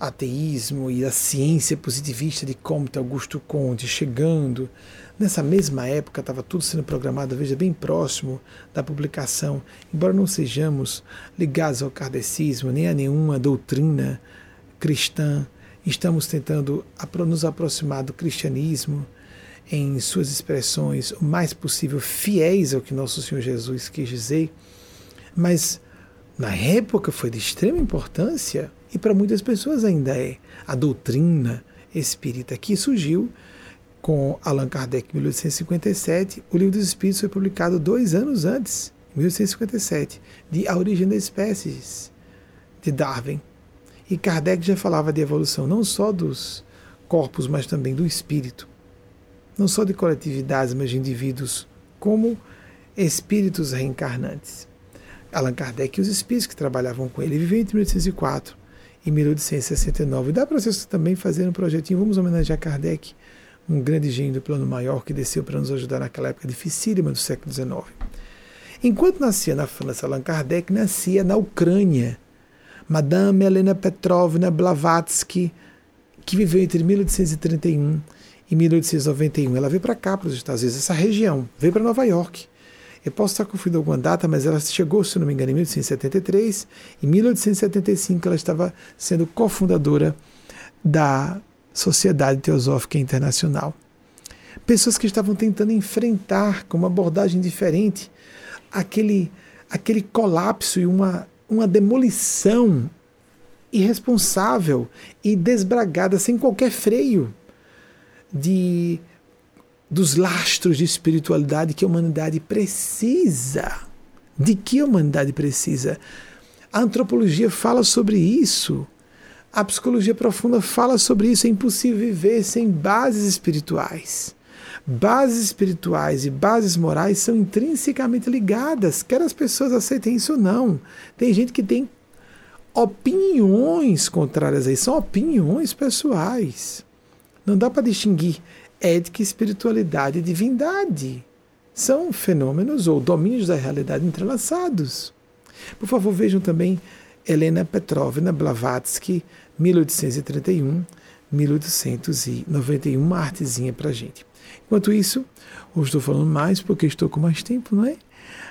ateísmo e a ciência positivista de Comte Augusto Conte chegando, nessa mesma época estava tudo sendo programado, veja, bem próximo da publicação, embora não sejamos ligados ao kardecismo nem a nenhuma doutrina cristã, estamos tentando nos aproximar do cristianismo em suas expressões o mais possível fiéis ao que nosso Senhor Jesus quis dizer, mas na época foi de extrema importância e para muitas pessoas ainda é. A doutrina espírita que surgiu com Allan Kardec em 1857. O Livro dos Espíritos foi publicado dois anos antes, em 1857, de A Origem das Espécies, de Darwin. E Kardec já falava de evolução não só dos corpos, mas também do espírito. Não só de coletividades, mas de indivíduos como espíritos reencarnantes. Allan Kardec e os espíritos que trabalhavam com ele viveu entre 1804 e 1869. E dá para vocês também fazer um projetinho, vamos homenagear Kardec, um grande gênio do plano maior que desceu para nos ajudar naquela época dificílima do século XIX. Enquanto nascia na França, Allan Kardec nascia na Ucrânia, Madame Helena Petrovna Blavatsky, que viveu entre 1831 e 1891. Ela veio para cá, para os Estados Unidos, essa região, veio para Nova York. Eu posso estar confundindo alguma data, mas ela chegou, se não me engano, em 1873. Em 1875, ela estava sendo cofundadora da Sociedade Teosófica Internacional. Pessoas que estavam tentando enfrentar com uma abordagem diferente aquele, aquele colapso e uma uma demolição irresponsável e desbragada, sem qualquer freio de dos lastros de espiritualidade que a humanidade precisa. De que a humanidade precisa? A antropologia fala sobre isso. A psicologia profunda fala sobre isso. É impossível viver sem bases espirituais. Bases espirituais e bases morais são intrinsecamente ligadas, quer as pessoas aceitem isso ou não. Tem gente que tem opiniões contrárias a isso, são opiniões pessoais. Não dá para distinguir ética, espiritualidade e divindade. São fenômenos ou domínios da realidade entrelaçados. Por favor, vejam também Helena Petrovna Blavatsky, 1831, 1891, uma artezinha para gente. Enquanto isso, eu estou falando mais porque estou com mais tempo, não é?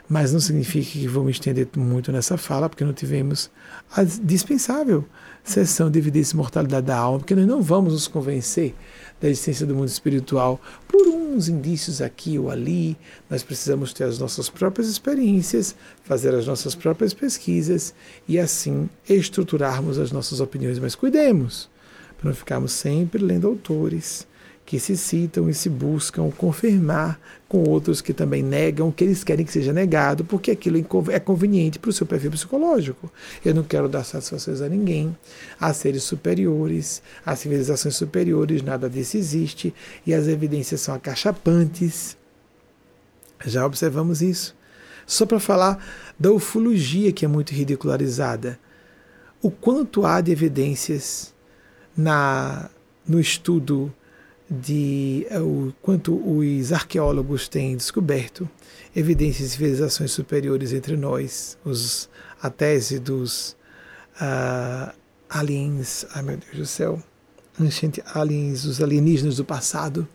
Mas não significa que vou me estender muito nessa fala, porque não tivemos a dispensável sessão de evidência e mortalidade da alma, porque nós não vamos nos convencer da existência do mundo espiritual por uns indícios aqui ou ali. Nós precisamos ter as nossas próprias experiências, fazer as nossas próprias pesquisas e assim estruturarmos as nossas opiniões. Mas cuidemos para não ficarmos sempre lendo autores que se citam e se buscam confirmar com outros que também negam que eles querem que seja negado, porque aquilo é conveniente para o seu perfil psicológico. Eu não quero dar satisfações a ninguém, a seres superiores, a civilizações superiores, nada disso existe, e as evidências são acachapantes. Já observamos isso. Só para falar da ufologia, que é muito ridicularizada. O quanto há de evidências na, no estudo de eh, o quanto os arqueólogos têm descoberto evidências de civilizações superiores entre nós, os, a tese dos uh, aliens, ai meu Deus do céu, aliens, os alienígenas do passado,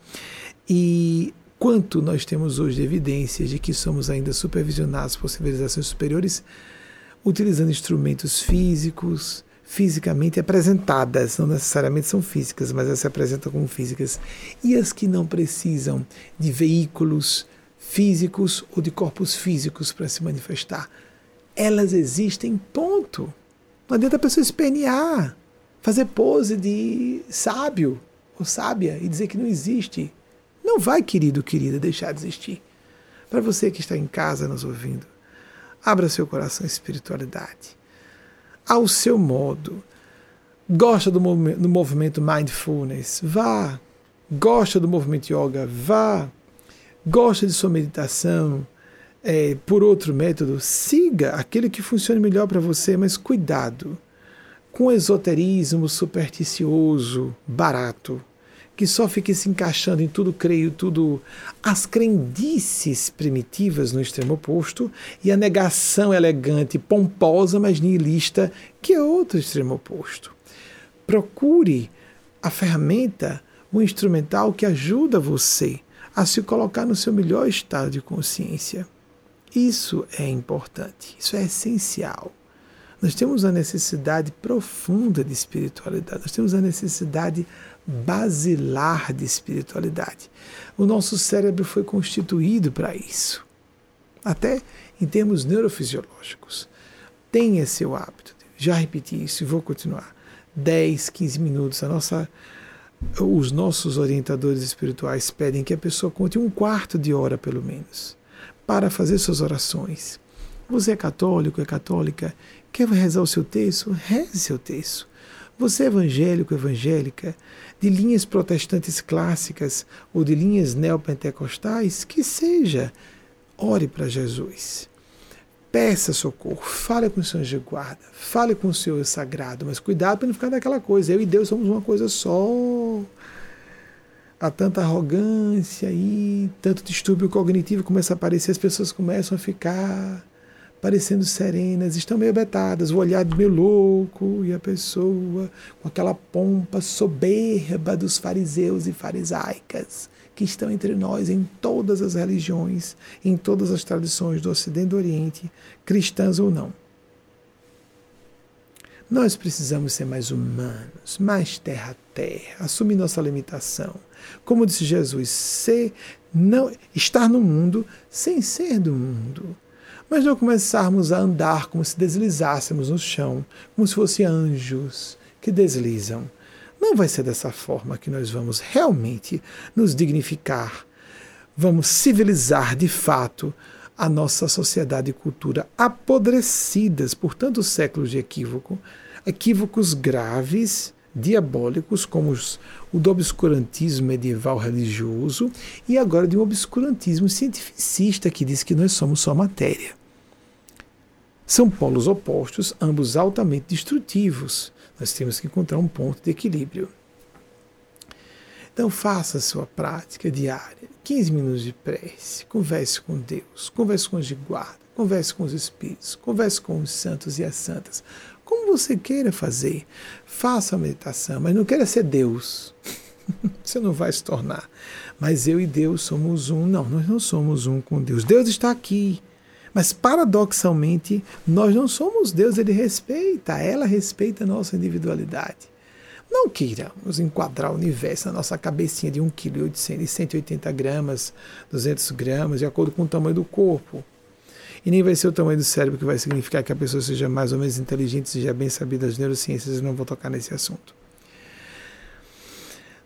e quanto nós temos hoje de evidências de que somos ainda supervisionados por civilizações superiores, utilizando instrumentos físicos, fisicamente apresentadas, não necessariamente são físicas, mas elas se apresentam como físicas, e as que não precisam de veículos físicos ou de corpos físicos para se manifestar. Elas existem, ponto. Não adianta a pessoa espernear, fazer pose de sábio ou sábia e dizer que não existe. Não vai, querido, querida, deixar de existir. Para você que está em casa nos ouvindo, abra seu coração à espiritualidade ao seu modo. Gosta do, movimento, do movimento mindfulness? Vá. Gosta do movimento yoga? Vá. Gosta de sua meditação? É, por outro método, siga aquele que funcione melhor para você, mas cuidado com esoterismo supersticioso, barato que só fique se encaixando em tudo creio, tudo as crendices primitivas no extremo oposto e a negação elegante, pomposa, mas nihilista, que é outro extremo oposto. Procure a ferramenta, o instrumental que ajuda você a se colocar no seu melhor estado de consciência. Isso é importante, isso é essencial. Nós temos a necessidade profunda de espiritualidade, nós temos a necessidade basilar de espiritualidade. O nosso cérebro foi constituído para isso, até em termos neurofisiológicos. Tenha seu hábito. Já repeti isso e vou continuar. 10, 15 minutos. A nossa, os nossos orientadores espirituais pedem que a pessoa conte um quarto de hora, pelo menos, para fazer suas orações. Você é católico, é católica, quer rezar o seu texto? Reze seu texto. Você é evangélico, evangélica, de linhas protestantes clássicas ou de linhas neopentecostais, que seja, ore para Jesus. Peça socorro, fale com o Senhor de guarda, fale com o Senhor sagrado, mas cuidado para não ficar daquela coisa. Eu e Deus somos uma coisa só. Há tanta arrogância e tanto distúrbio cognitivo começa a aparecer, as pessoas começam a ficar parecendo serenas, estão meio abetadas, o olhar meio louco, e a pessoa com aquela pompa soberba dos fariseus e farisaicas que estão entre nós em todas as religiões, em todas as tradições do Ocidente e do Oriente, cristãs ou não. Nós precisamos ser mais humanos, mais terra a terra, assumir nossa limitação. Como disse Jesus, ser, não, estar no mundo sem ser do mundo mas não começarmos a andar como se deslizássemos no chão, como se fossem anjos que deslizam. Não vai ser dessa forma que nós vamos realmente nos dignificar, vamos civilizar de fato a nossa sociedade e cultura apodrecidas por tantos séculos de equívoco, equívocos graves, diabólicos, como os, o do obscurantismo medieval religioso, e agora de um obscurantismo cientificista que diz que nós somos só matéria. São polos opostos, ambos altamente destrutivos. Nós temos que encontrar um ponto de equilíbrio. Então faça a sua prática diária, 15 minutos de prece, converse com Deus, converse com os de guarda, converse com os espíritos, converse com os santos e as santas. Como você queira fazer, faça a meditação, mas não queira ser Deus. você não vai se tornar. Mas eu e Deus somos um. Não, nós não somos um com Deus. Deus está aqui. Mas paradoxalmente, nós não somos Deus, ele respeita, ela respeita a nossa individualidade. Não queiramos enquadrar o universo na nossa cabecinha de 1,8 kg e 180 gramas, 200 gramas, de acordo com o tamanho do corpo. E nem vai ser o tamanho do cérebro que vai significar que a pessoa seja mais ou menos inteligente, seja bem sabida das neurociências, não vou tocar nesse assunto.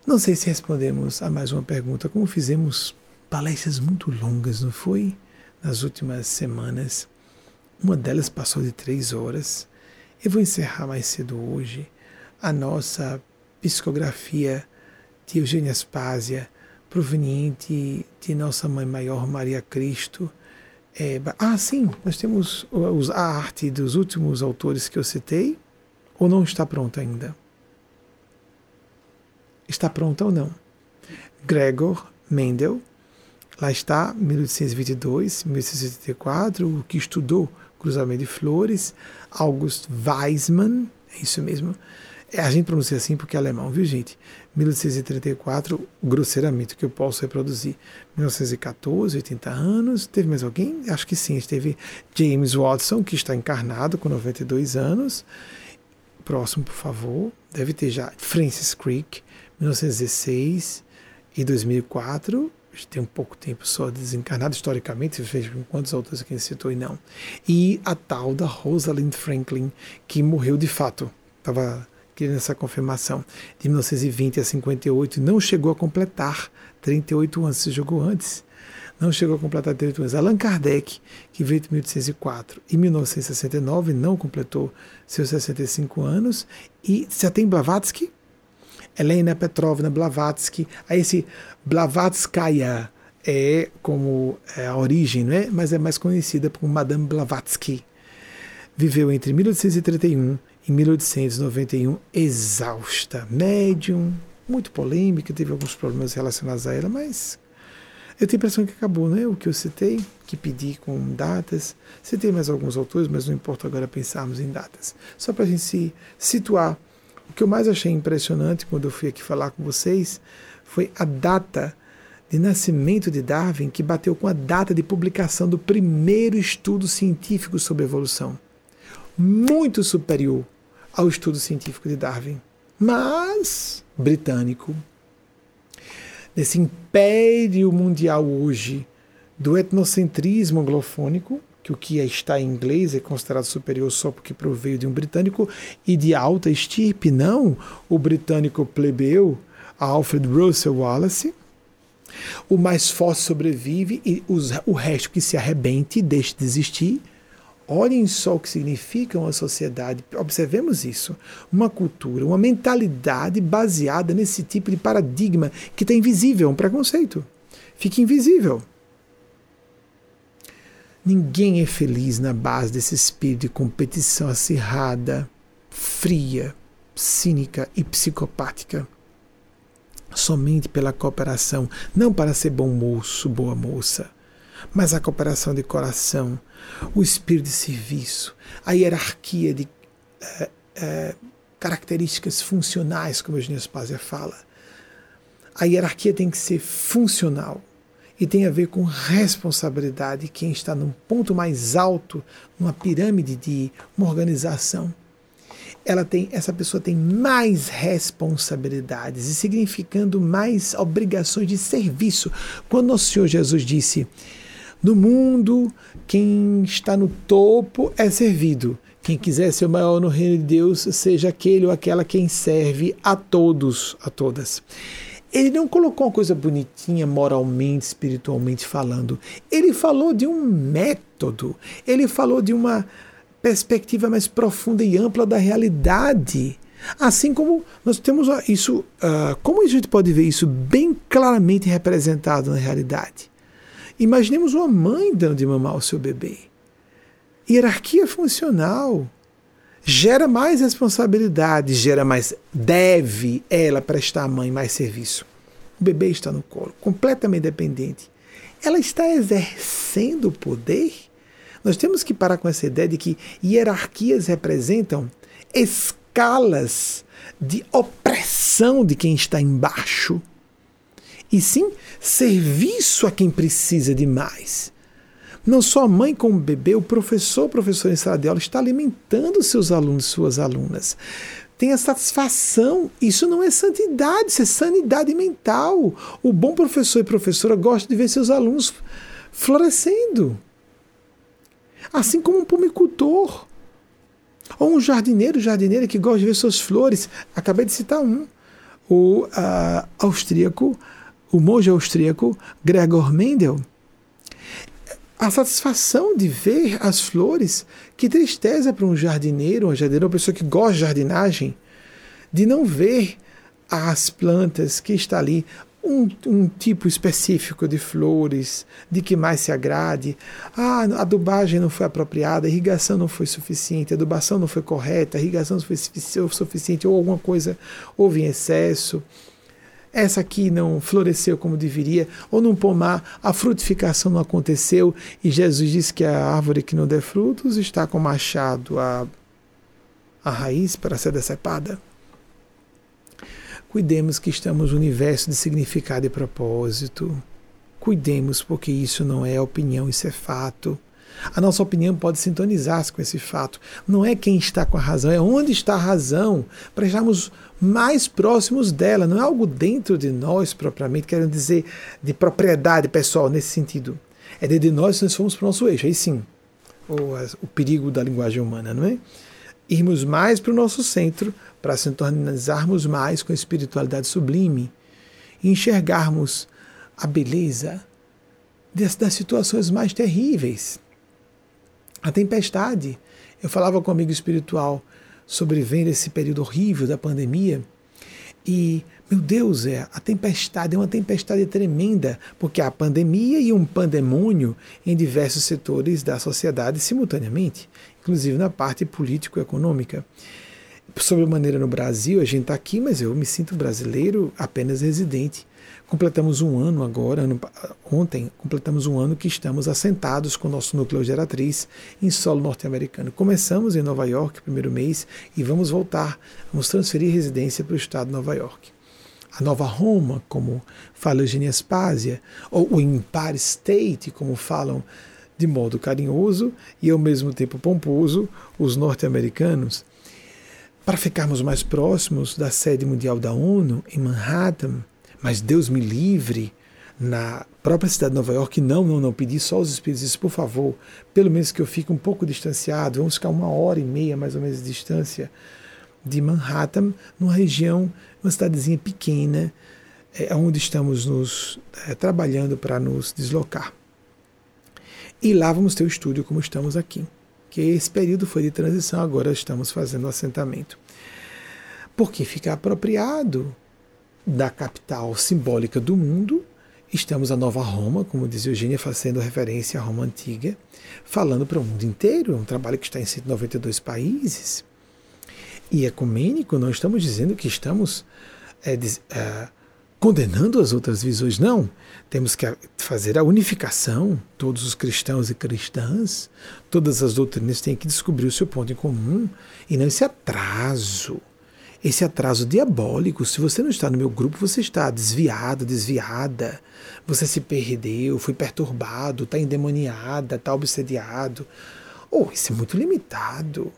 Não sei se respondemos a mais uma pergunta, como fizemos palestras muito longas, não foi? Nas últimas semanas. Uma delas passou de três horas. Eu vou encerrar mais cedo hoje a nossa psicografia de Eugênia Aspásia, proveniente de nossa Mãe Maior Maria Cristo. É, ah, sim, nós temos a arte dos últimos autores que eu citei, ou não está pronta ainda? Está pronta ou não? Gregor Mendel, lá está, 1822, 1884, o que estudou cruzamento de flores, August Weismann, é isso mesmo, é, a gente pronuncia assim porque é alemão, viu, gente? 1834, grosseiramente, que eu posso reproduzir. 1914, 80 anos. Teve mais alguém? Acho que sim. Teve James Watson, que está encarnado com 92 anos. Próximo, por favor. Deve ter já Francis Crick, 1916 e 2004 tem um pouco tempo só desencarnado historicamente, veja quantos autores aqui citou e não. E a tal da Rosalind Franklin, que morreu de fato. Estava querendo essa confirmação, de 1920 a 58, não chegou a completar 38 anos, se jogou antes, não chegou a completar 38 anos. Allan Kardec, que veio de 1804 e 1969, não completou seus 65 anos, e já tem Blavatsky, Helena Petrovna Blavatsky, aí esse Blavatskaya é como é a origem, não é? mas é mais conhecida como Madame Blavatsky. Viveu entre 1831 em 1891, exausta, médium, muito polêmica, teve alguns problemas relacionados a ela, mas eu tenho a impressão que acabou, né? O que eu citei, que pedi com datas. Citei mais alguns autores, mas não importa agora pensarmos em datas. Só para a gente se situar. O que eu mais achei impressionante quando eu fui aqui falar com vocês foi a data de nascimento de Darwin, que bateu com a data de publicação do primeiro estudo científico sobre evolução. Muito superior ao estudo científico de Darwin, mas britânico. Nesse império mundial hoje do etnocentrismo anglofônico, que o que está em inglês é considerado superior só porque proveio de um britânico e de alta estirpe, não o britânico plebeu, Alfred Russel Wallace. O mais forte sobrevive e o resto que se arrebente e deixe de existir Olhem só o que significa uma sociedade, observemos isso, uma cultura, uma mentalidade baseada nesse tipo de paradigma que está invisível, um preconceito. Fica invisível. Ninguém é feliz na base desse espírito de competição acirrada, fria, cínica e psicopática. Somente pela cooperação, não para ser bom moço, boa moça mas a cooperação de coração, o espírito de serviço, a hierarquia de é, é, características funcionais, como a Eugênia Spazia fala. A hierarquia tem que ser funcional e tem a ver com responsabilidade. Quem está num ponto mais alto, numa pirâmide de uma organização, ela tem, essa pessoa tem mais responsabilidades e significando mais obrigações de serviço. Quando o Senhor Jesus disse: No mundo, quem está no topo é servido. Quem quiser ser o maior no reino de Deus, seja aquele ou aquela quem serve a todos, a todas. Ele não colocou uma coisa bonitinha moralmente, espiritualmente falando. Ele falou de um método. Ele falou de uma perspectiva mais profunda e ampla da realidade. Assim como nós temos isso, uh, como a gente pode ver isso bem claramente representado na realidade? Imaginemos uma mãe dando de mamar ao seu bebê. Hierarquia funcional gera mais responsabilidade, gera mais. deve ela prestar à mãe mais serviço. O bebê está no colo, completamente dependente. Ela está exercendo o poder? Nós temos que parar com essa ideia de que hierarquias representam escalas de opressão de quem está embaixo. E sim, serviço a quem precisa de mais. Não só a mãe como o bebê, o professor, o professor em sala de aula está alimentando seus alunos, suas alunas. Tem a satisfação. Isso não é santidade, isso é sanidade mental. O bom professor e professora gosta de ver seus alunos florescendo. Assim como um pomicultor. Ou um jardineiro, jardineira que gosta de ver suas flores. Acabei de citar um. O uh, austríaco, o monge austríaco Gregor Mendel a satisfação de ver as flores. Que tristeza para um jardineiro, uma jardineira, uma pessoa que gosta de jardinagem, de não ver as plantas que está ali, um, um, tipo específico de flores, de que mais se agrade. Ah, a adubagem não foi apropriada, a irrigação não foi suficiente, a adubação não foi correta, a irrigação não foi suficiente, ou alguma coisa houve em excesso essa aqui não floresceu como deveria, ou num pomar a frutificação não aconteceu, e Jesus disse que a árvore que não der frutos está com machado a, a raiz para ser decepada. Cuidemos que estamos no universo de significado e propósito. Cuidemos, porque isso não é opinião, isso é fato. A nossa opinião pode sintonizar-se com esse fato. Não é quem está com a razão, é onde está a razão, para estarmos mais próximos dela. Não é algo dentro de nós propriamente, querendo dizer de propriedade pessoal nesse sentido. É de nós nós fomos para o nosso eixo, aí sim. O, o perigo da linguagem humana, não é? Irmos mais para o nosso centro, para sintonizarmos mais com a espiritualidade sublime e enxergarmos a beleza das, das situações mais terríveis a tempestade. Eu falava com um amigo espiritual sobrevivendo esse período horrível da pandemia e, meu Deus, é, a tempestade é uma tempestade tremenda, porque há pandemia e um pandemônio em diversos setores da sociedade simultaneamente, inclusive na parte político-econômica. Sobre maneira no Brasil, a gente está aqui, mas eu me sinto brasileiro apenas residente. Completamos um ano agora, ano, ontem, completamos um ano que estamos assentados com o nosso núcleo geratriz em solo norte-americano. Começamos em Nova York, primeiro mês, e vamos voltar, vamos transferir residência para o estado de Nova York. A Nova Roma, como fala Eugênia Spásia, ou o Empire State, como falam de modo carinhoso e ao mesmo tempo pomposo os norte-americanos, para ficarmos mais próximos da sede mundial da ONU, em Manhattan, mas Deus me livre na própria cidade de Nova York, não, não, não, pedi só aos espíritos, disse, por favor, pelo menos que eu fique um pouco distanciado, vamos ficar uma hora e meia mais ou menos de distância de Manhattan, numa região, uma cidadezinha pequena, é, onde estamos nos é, trabalhando para nos deslocar. E lá vamos ter o estúdio como estamos aqui, que esse período foi de transição, agora estamos fazendo assentamento. Porque fica apropriado da capital simbólica do mundo. Estamos a Nova Roma, como diz Eugênia, fazendo referência à Roma Antiga, falando para o mundo inteiro. É um trabalho que está em 192 países. E ecumênico, não estamos dizendo que estamos é, é, condenando as outras visões, não. Temos que fazer a unificação, todos os cristãos e cristãs, todas as doutrinas têm que descobrir o seu ponto em comum e não esse atraso esse atraso diabólico. Se você não está no meu grupo, você está desviado, desviada, você se perdeu, foi perturbado, está endemoniada, está obsediado. Oh, isso é muito limitado.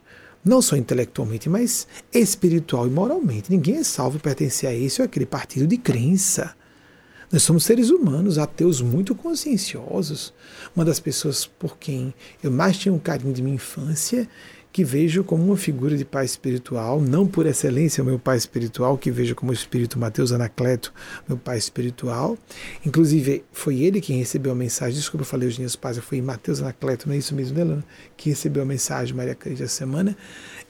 Não só intelectualmente, mas espiritual e moralmente. Ninguém é salvo pertencer a esse ou aquele partido de crença. Nós somos seres humanos, ateus muito conscienciosos. Uma das pessoas por quem eu mais tinha um carinho de minha infância que vejo como uma figura de pai espiritual, não por excelência o meu pai espiritual, que vejo como o espírito Mateus Anacleto, meu pai espiritual. Inclusive, foi ele quem recebeu a mensagem, desculpa, eu falei os dias pais, foi Mateus Anacleto, não é isso mesmo, Delano, que recebeu a mensagem Maria Cris da semana.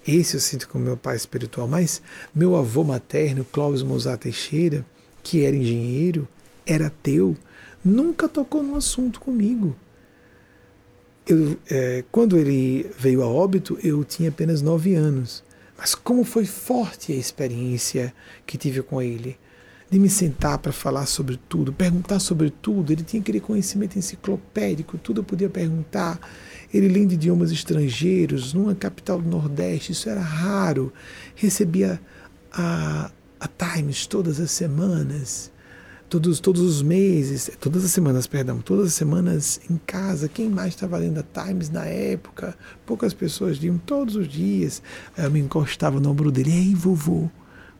Esse eu sinto como meu pai espiritual, mas meu avô materno, Clóvis Mozart Teixeira, que era engenheiro, era ateu, nunca tocou no assunto comigo eu, é, quando ele veio a óbito, eu tinha apenas nove anos. Mas como foi forte a experiência que tive com ele, de me sentar para falar sobre tudo, perguntar sobre tudo. Ele tinha aquele conhecimento enciclopédico, tudo eu podia perguntar. Ele lendo idiomas estrangeiros, numa capital do Nordeste, isso era raro. Recebia a, a Times todas as semanas todos, todos os meses, todas as semanas, perdão, todas as semanas em casa. Quem mais estava lendo a Times na época? Poucas pessoas liam todos os dias. Aí eu me encostava no ombro dele. Ei, vovô,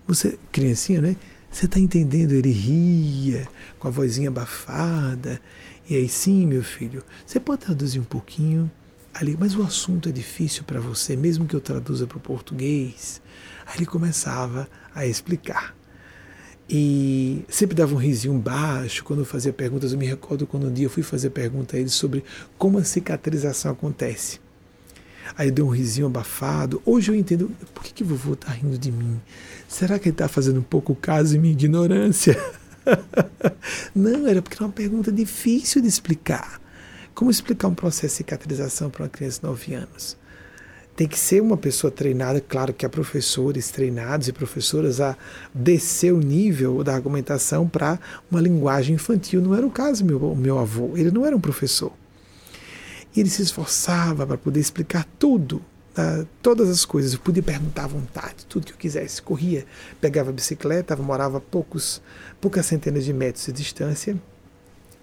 você, criancinha, né? Você está entendendo? Ele ria com a vozinha abafada. E aí, sim, meu filho, você pode traduzir um pouquinho ali, mas o assunto é difícil para você, mesmo que eu traduza para o português. Aí ele começava a explicar. E sempre dava um risinho baixo quando eu fazia perguntas. Eu me recordo quando um dia eu fui fazer pergunta a ele sobre como a cicatrização acontece. Aí deu um risinho abafado. Hoje eu entendo por que, que vovô está rindo de mim. Será que ele está fazendo um pouco caso em minha ignorância? Não, era porque era uma pergunta difícil de explicar. Como explicar um processo de cicatrização para uma criança de 9 anos? Tem que ser uma pessoa treinada, claro que há professores treinados e professoras a descer o nível da argumentação para uma linguagem infantil. Não era o caso meu, meu avô, ele não era um professor. E ele se esforçava para poder explicar tudo, uh, todas as coisas. Eu podia perguntar à vontade, tudo que eu quisesse. Corria, pegava a bicicleta, morava poucos, poucas centenas de metros de distância.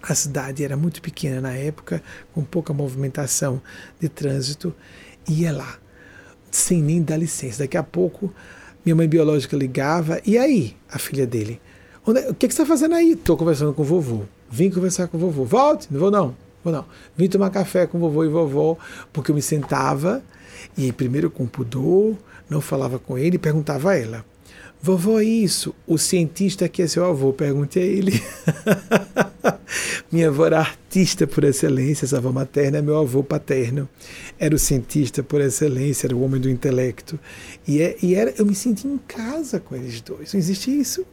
A cidade era muito pequena na época, com pouca movimentação de trânsito. Ia lá, sem nem dar licença. Daqui a pouco, minha mãe biológica ligava, e aí, a filha dele? Onde, o que, que você está fazendo aí? Estou conversando com o vovô. Vim conversar com o vovô. Volte, não vou não. Vou não. Vim tomar café com o vovô e vovó, porque eu me sentava e primeiro com pudor, não falava com ele perguntava a ela. Vovó, isso, o cientista que é seu avô, pergunte a ele. Minha avó era artista por excelência, essa avó materna é meu avô paterno. Era o cientista por excelência, era o homem do intelecto. E, é, e era, eu me senti em casa com eles dois. Não existe isso.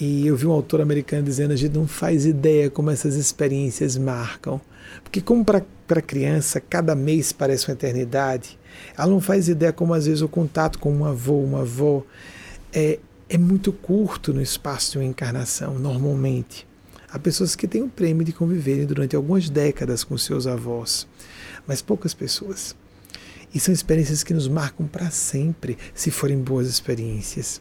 E eu vi um autor americano dizendo: a gente não faz ideia como essas experiências marcam. Porque, como para criança, cada mês parece uma eternidade, ela não faz ideia como às vezes o contato com um avô, uma avó é, é muito curto no espaço de uma encarnação, normalmente. Há pessoas que têm o prêmio de conviverem durante algumas décadas com seus avós, mas poucas pessoas. E são experiências que nos marcam para sempre, se forem boas experiências.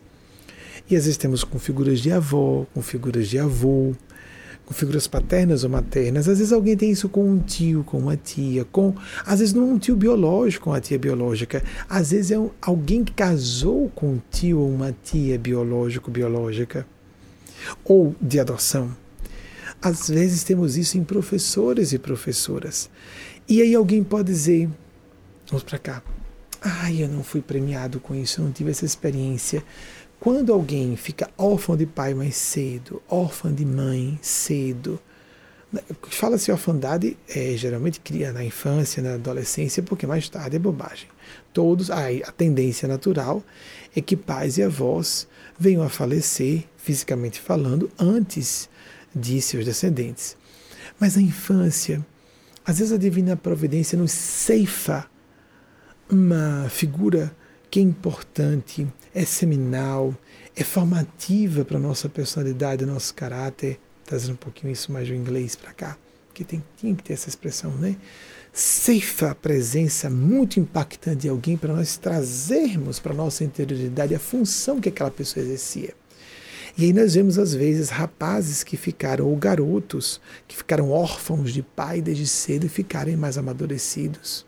E às vezes temos com figuras de avó, com figuras de avô, com figuras paternas ou maternas. Às vezes alguém tem isso com um tio, com uma tia, com às vezes não é um tio biológico, com a tia biológica. Às vezes é um, alguém que casou com um tio ou uma tia biológico, biológica, ou de adoção. Às vezes temos isso em professores e professoras. E aí alguém pode dizer, vamos para cá. Ai, eu não fui premiado com isso, eu não tive essa experiência. Quando alguém fica órfão de pai mais cedo, órfão de mãe cedo, né, fala-se orfandade, é, geralmente cria na infância, na adolescência, porque mais tarde é bobagem. Todos, a, a tendência natural é que pais e avós venham a falecer, fisicamente falando, antes de seus descendentes. Mas na infância, às vezes a divina providência nos ceifa uma figura que é importante, é seminal, é formativa para a nossa personalidade, nosso caráter, trazendo um pouquinho isso mais do inglês para cá, que tem, tinha que ter essa expressão, né? Ceifa a presença muito impactante de alguém para nós trazermos para a nossa interioridade a função que aquela pessoa exercia. E aí nós vemos às vezes rapazes que ficaram, ou garotos, que ficaram órfãos de pai desde cedo e ficarem mais amadurecidos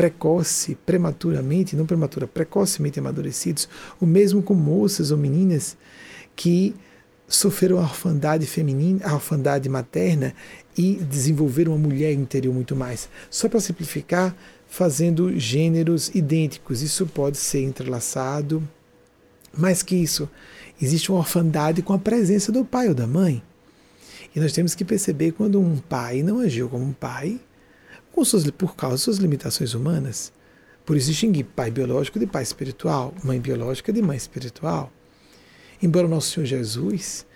precoce, prematuramente, não prematura, precocemente amadurecidos, o mesmo com moças ou meninas que sofreram a orfandade feminina, a orfandade materna e desenvolveram uma mulher interior muito mais. Só para simplificar, fazendo gêneros idênticos. Isso pode ser entrelaçado. Mais que isso, existe uma orfandade com a presença do pai ou da mãe. E nós temos que perceber quando um pai não agiu como um pai, suas, por causa de suas limitações humanas. Por isso distinguir pai biológico de pai espiritual, mãe biológica de mãe espiritual. Embora o nosso Senhor Jesus,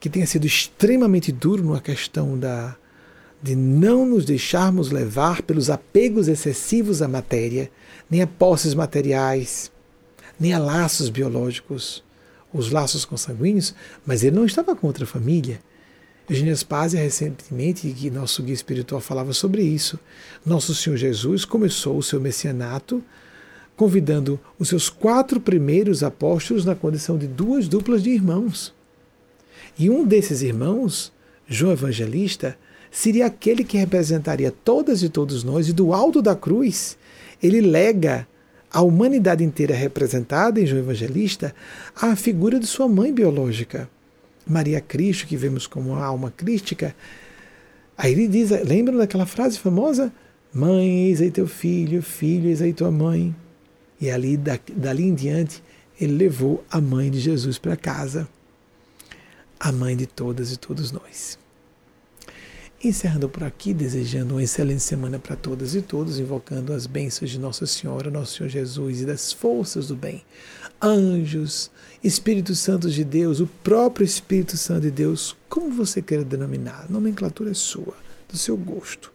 que tenha sido extremamente duro na questão da, de não nos deixarmos levar pelos apegos excessivos à matéria, nem a posses materiais, nem a laços biológicos, os laços consanguíneos, mas ele não estava contra a família. Eugênia Spazia, recentemente, que nosso guia espiritual falava sobre isso. Nosso Senhor Jesus começou o seu messianato convidando os seus quatro primeiros apóstolos na condição de duas duplas de irmãos. E um desses irmãos, João Evangelista, seria aquele que representaria todas e todos nós, e do alto da cruz, ele lega a humanidade inteira representada em João Evangelista à figura de sua mãe biológica. Maria Cristo, que vemos como a alma crística, aí ele diz, lembram daquela frase famosa? Mãe, eis aí teu filho, filho, eis aí tua mãe. E ali, dali em diante, ele levou a mãe de Jesus para casa, a mãe de todas e todos nós. Encerrando por aqui, desejando uma excelente semana para todas e todos, invocando as bênçãos de Nossa Senhora, Nosso Senhor Jesus e das forças do bem, anjos, Espírito Santo de Deus, o próprio Espírito Santo de Deus, como você queira denominar, a nomenclatura é sua, do seu gosto.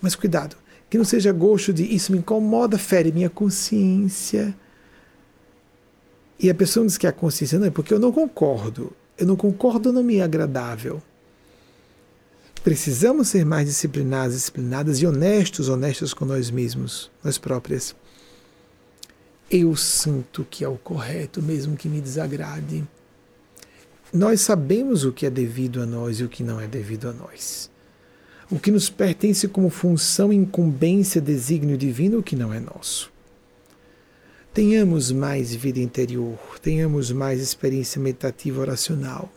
Mas cuidado, que não seja gosto de isso me incomoda, fere minha consciência. E a pessoa diz que a consciência não é porque eu não concordo. Eu não concordo, não me é agradável. Precisamos ser mais disciplinados, disciplinadas e honestos, honestas com nós mesmos, nós próprias. Eu sinto que é o correto, mesmo que me desagrade. Nós sabemos o que é devido a nós e o que não é devido a nós. O que nos pertence como função, incumbência, desígnio divino, o que não é nosso. Tenhamos mais vida interior, tenhamos mais experiência meditativa oracional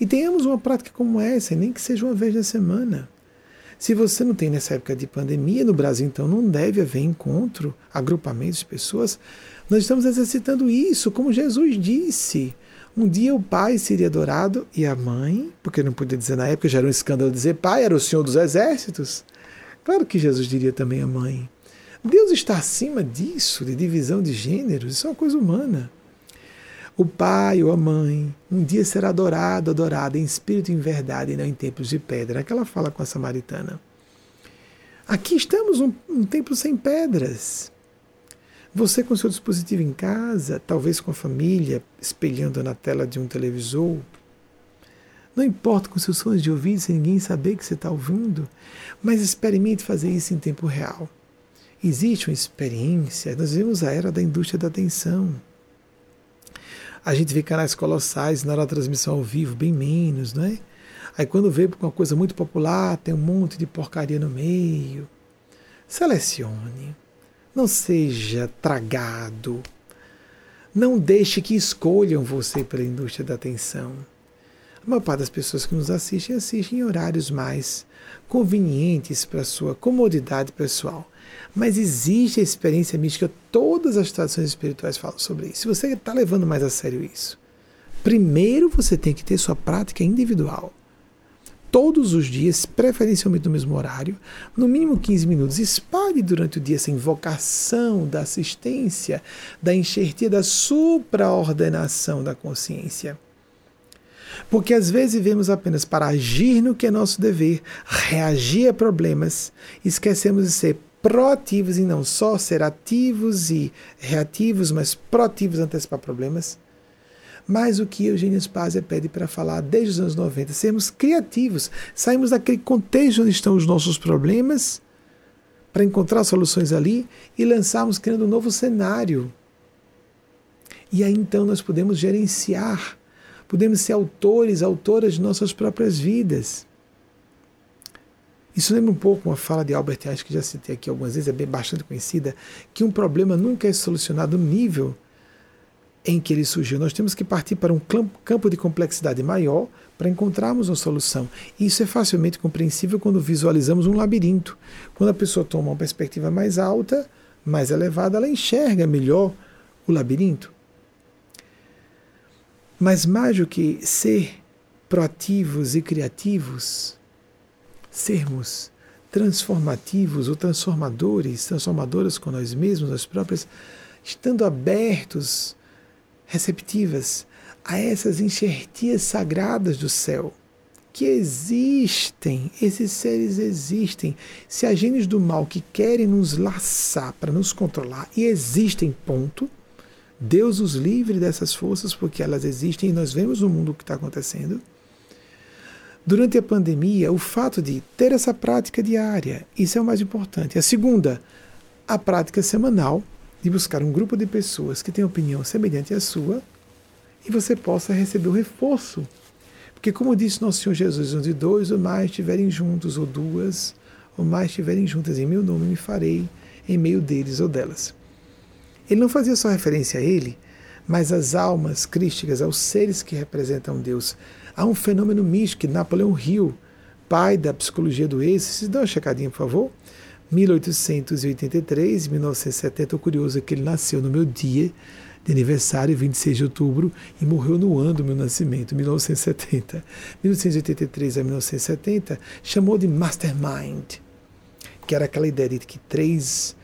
e tenhamos uma prática como essa, nem que seja uma vez na semana. Se você não tem nessa época de pandemia no Brasil, então não deve haver encontro, agrupamentos de pessoas. Nós estamos exercitando isso, como Jesus disse. Um dia o pai seria adorado e a mãe, porque não podia dizer na época, já era um escândalo dizer pai, era o senhor dos exércitos. Claro que Jesus diria também a mãe. Deus está acima disso, de divisão de gêneros, isso é uma coisa humana. O pai ou a mãe um dia será adorado, adorada em espírito e em verdade, e não em templos de pedra. Aquela fala com a samaritana. Aqui estamos um, um templo sem pedras. Você com seu dispositivo em casa, talvez com a família, espelhando na tela de um televisor. Não importa com seus fones de ouvido, sem ninguém saber que você está ouvindo, mas experimente fazer isso em tempo real. Existe uma experiência, nós vivemos a era da indústria da atenção a gente vê canais colossais na hora da transmissão ao vivo, bem menos, não é? Aí quando vê uma coisa muito popular, tem um monte de porcaria no meio. Selecione. Não seja tragado. Não deixe que escolham você pela indústria da atenção. A maior parte das pessoas que nos assistem assistem em horários mais convenientes para sua comodidade pessoal. Mas existe a experiência mística, todas as tradições espirituais falam sobre isso. Se você está levando mais a sério isso, primeiro você tem que ter sua prática individual. Todos os dias, preferencialmente no mesmo horário, no mínimo 15 minutos. Espalhe durante o dia essa invocação da assistência, da enxertia, da supraordenação da consciência. Porque às vezes vivemos apenas para agir no que é nosso dever, reagir a problemas, esquecemos de ser proativos e não só ser ativos e reativos, mas proativos antecipar problemas. Mas o que Eugênio Spazia pede para falar desde os anos 90, sermos criativos, saímos daquele contexto onde estão os nossos problemas para encontrar soluções ali e lançarmos criando um novo cenário. E aí então nós podemos gerenciar, podemos ser autores, autoras de nossas próprias vidas. Isso lembra um pouco uma fala de Albert Einstein, que já citei aqui algumas vezes, é bem bastante conhecida, que um problema nunca é solucionado no nível em que ele surgiu. Nós temos que partir para um campo de complexidade maior para encontrarmos uma solução. Isso é facilmente compreensível quando visualizamos um labirinto. Quando a pessoa toma uma perspectiva mais alta, mais elevada, ela enxerga melhor o labirinto. Mas mais do que ser proativos e criativos, sermos transformativos ou transformadores, transformadoras com nós mesmos, nós próprios, estando abertos, receptivas a essas enxertias sagradas do céu, que existem, esses seres existem. Se gênios do mal que querem nos laçar para nos controlar, e existem, ponto, Deus os livre dessas forças, porque elas existem e nós vemos no mundo o que está acontecendo. Durante a pandemia, o fato de ter essa prática diária, isso é o mais importante. A segunda, a prática semanal de buscar um grupo de pessoas que têm opinião semelhante à sua e você possa receber o reforço. Porque, como disse nosso Senhor Jesus, onde dois ou mais estiverem juntos, ou duas ou mais estiverem juntas em meu nome, me farei em meio deles ou delas. Ele não fazia só referência a ele, mas às almas crísticas, aos seres que representam Deus. Há um fenômeno místico Napoleão Hill, pai da psicologia do êxito, se dá uma checadinha, por favor. 1883, 1970, Estou curioso é que ele nasceu no meu dia de aniversário, 26 de outubro, e morreu no ano do meu nascimento, 1970. 1983 a 1970, chamou de Mastermind, que era aquela ideia de que três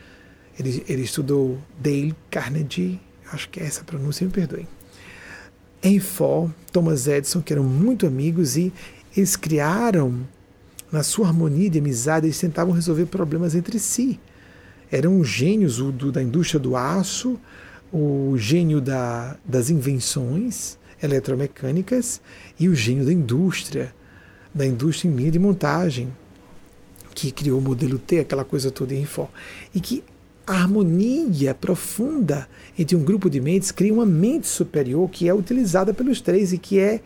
ele, ele estudou Dale Carnegie, acho que é essa pronúncia, me perdoem. Enfor, Thomas Edison, que eram muito amigos, e eles criaram, na sua harmonia de amizade, eles tentavam resolver problemas entre si. Eram gênios o do, da indústria do aço, o gênio da, das invenções eletromecânicas e o gênio da indústria, da indústria em linha de montagem, que criou o modelo T, aquela coisa toda em Enfor. E que a harmonia profunda entre um grupo de mentes cria uma mente superior que é utilizada pelos três e que é,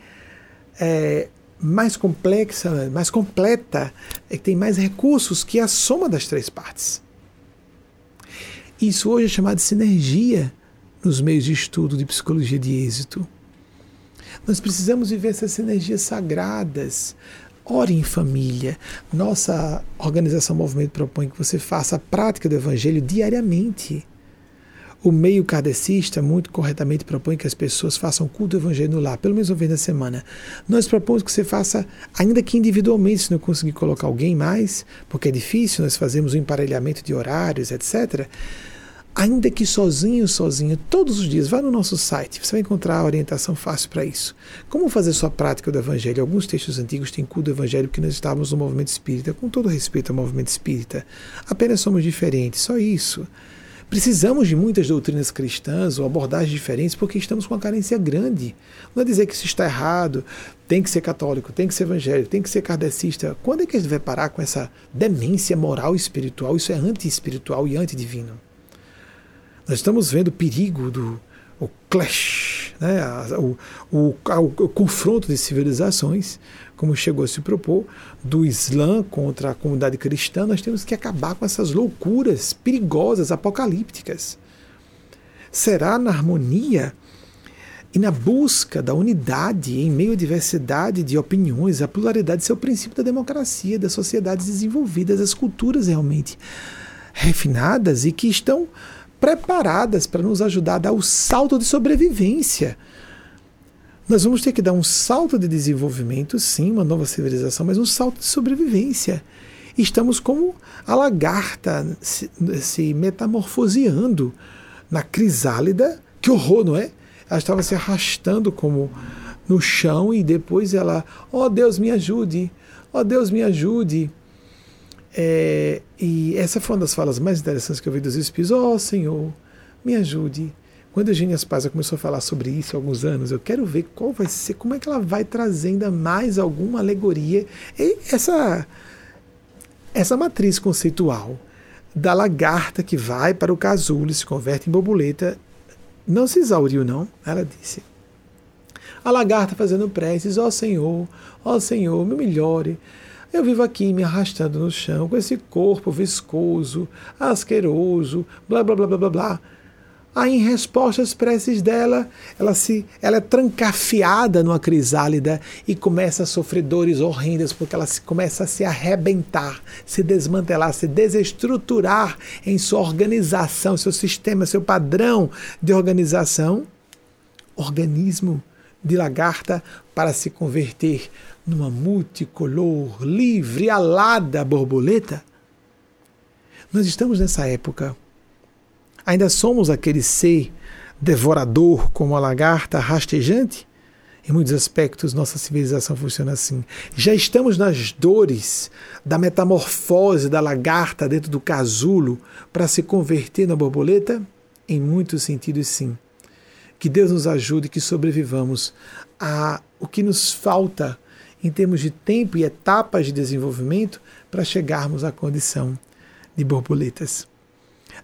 é mais complexa, mais completa, é que tem mais recursos que a soma das três partes. Isso hoje é chamado de sinergia nos meios de estudo de psicologia de êxito. Nós precisamos viver essas sinergias sagradas, Ore em família. Nossa organização Movimento propõe que você faça a prática do Evangelho diariamente. O meio kardecista, muito corretamente, propõe que as pessoas façam culto do Evangelho lar, pelo menos uma vez na semana. Nós propomos que você faça, ainda que individualmente, se não conseguir colocar alguém mais, porque é difícil, nós fazemos um emparelhamento de horários, etc ainda que sozinho, sozinho, todos os dias, vá no nosso site, você vai encontrar a orientação fácil para isso. Como fazer sua prática do Evangelho? Alguns textos antigos têm culto do Evangelho porque nós estávamos no movimento espírita, com todo respeito ao movimento espírita. Apenas somos diferentes, só isso. Precisamos de muitas doutrinas cristãs ou abordagens diferentes porque estamos com uma carência grande. Não é dizer que isso está errado, tem que ser católico, tem que ser evangélico, tem que ser kardecista. Quando é que a gente vai parar com essa demência moral e espiritual? Isso é anti-espiritual e antidivino. Nós estamos vendo o perigo do o clash, né? o, o, o, confronto de civilizações, como chegou a se propor, do Islã contra a comunidade cristã. Nós temos que acabar com essas loucuras perigosas, apocalípticas. Será na harmonia e na busca da unidade em meio à diversidade de opiniões, a pluralidade ser o princípio da democracia, das sociedades desenvolvidas, das culturas realmente refinadas e que estão preparadas para nos ajudar a dar o salto de sobrevivência. Nós vamos ter que dar um salto de desenvolvimento, sim, uma nova civilização, mas um salto de sobrevivência. Estamos como a lagarta se, se metamorfoseando na crisálida. Que horror, não é? Ela estava se arrastando como no chão e depois ela, oh Deus me ajude, oh Deus me ajude. É, e essa foi uma das falas mais interessantes que eu vi dos Espíritos. Oh, Senhor, me ajude. Quando a Eugênia Spazia começou a falar sobre isso há alguns anos, eu quero ver qual vai ser, como é que ela vai trazer ainda mais alguma alegoria. E essa, essa matriz conceitual da lagarta que vai para o casulo e se converte em borboleta não se exauriu, não. Ela disse. A lagarta fazendo preces, ó oh, Senhor, ó oh, Senhor, me melhore. Eu vivo aqui me arrastando no chão com esse corpo viscoso, asqueroso, blá blá blá blá blá blá. Aí, em resposta às preces dela, ela, se, ela é trancafiada numa crisálida e começa a sofrer dores horrendas, porque ela se, começa a se arrebentar, se desmantelar, se desestruturar em sua organização, seu sistema, seu padrão de organização. Organismo de lagarta para se converter numa multicolor, livre, alada borboleta. Nós estamos nessa época Ainda somos aquele ser devorador como a lagarta rastejante? Em muitos aspectos, nossa civilização funciona assim. Já estamos nas dores da metamorfose da lagarta dentro do casulo para se converter na borboleta? Em muitos sentidos, sim. Que Deus nos ajude, que sobrevivamos a o que nos falta em termos de tempo e etapas de desenvolvimento para chegarmos à condição de borboletas.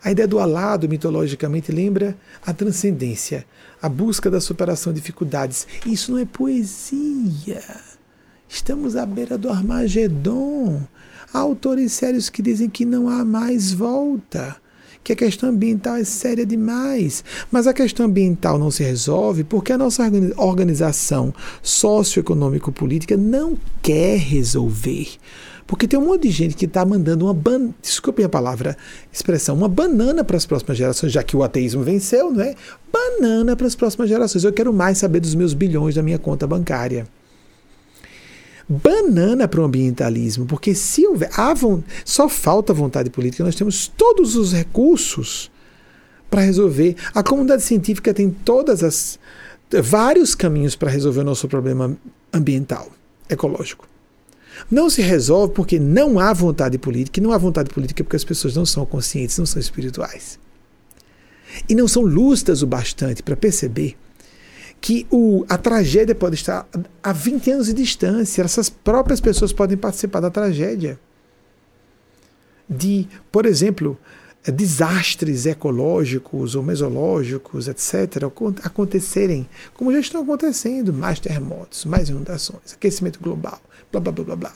A ideia do alado, mitologicamente, lembra a transcendência, a busca da superação de dificuldades. Isso não é poesia. Estamos à beira do Armagedon. Há autores sérios que dizem que não há mais volta, que a questão ambiental é séria demais. Mas a questão ambiental não se resolve porque a nossa organização socioeconômico-política não quer resolver. Porque tem um monte de gente que está mandando uma banana, desculpem a palavra, expressão, uma banana para as próximas gerações, já que o ateísmo venceu, não é? Banana para as próximas gerações. Eu quero mais saber dos meus bilhões da minha conta bancária. Banana para o ambientalismo, porque se houver. só falta vontade política, nós temos todos os recursos para resolver. A comunidade científica tem todas as vários caminhos para resolver o nosso problema ambiental, ecológico. Não se resolve porque não há vontade política, e não há vontade política porque as pessoas não são conscientes, não são espirituais. E não são lúcidas o bastante para perceber que o, a tragédia pode estar a 20 anos de distância, essas próprias pessoas podem participar da tragédia. De, por exemplo, desastres ecológicos ou mesológicos, etc., acontecerem, como já estão acontecendo, mais terremotos, mais inundações, aquecimento global, blá blá blá blá blá.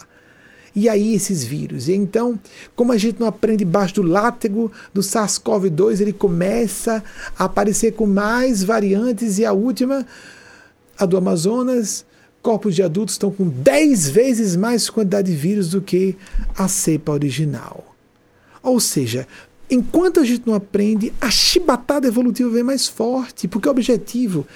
E aí esses vírus. E então, como a gente não aprende embaixo do látego do SARS-CoV-2, ele começa a aparecer com mais variantes e a última, a do Amazonas, corpos de adultos estão com 10 vezes mais quantidade de vírus do que a cepa original. Ou seja, enquanto a gente não aprende, a chibatada evolutiva vem mais forte, porque o objetivo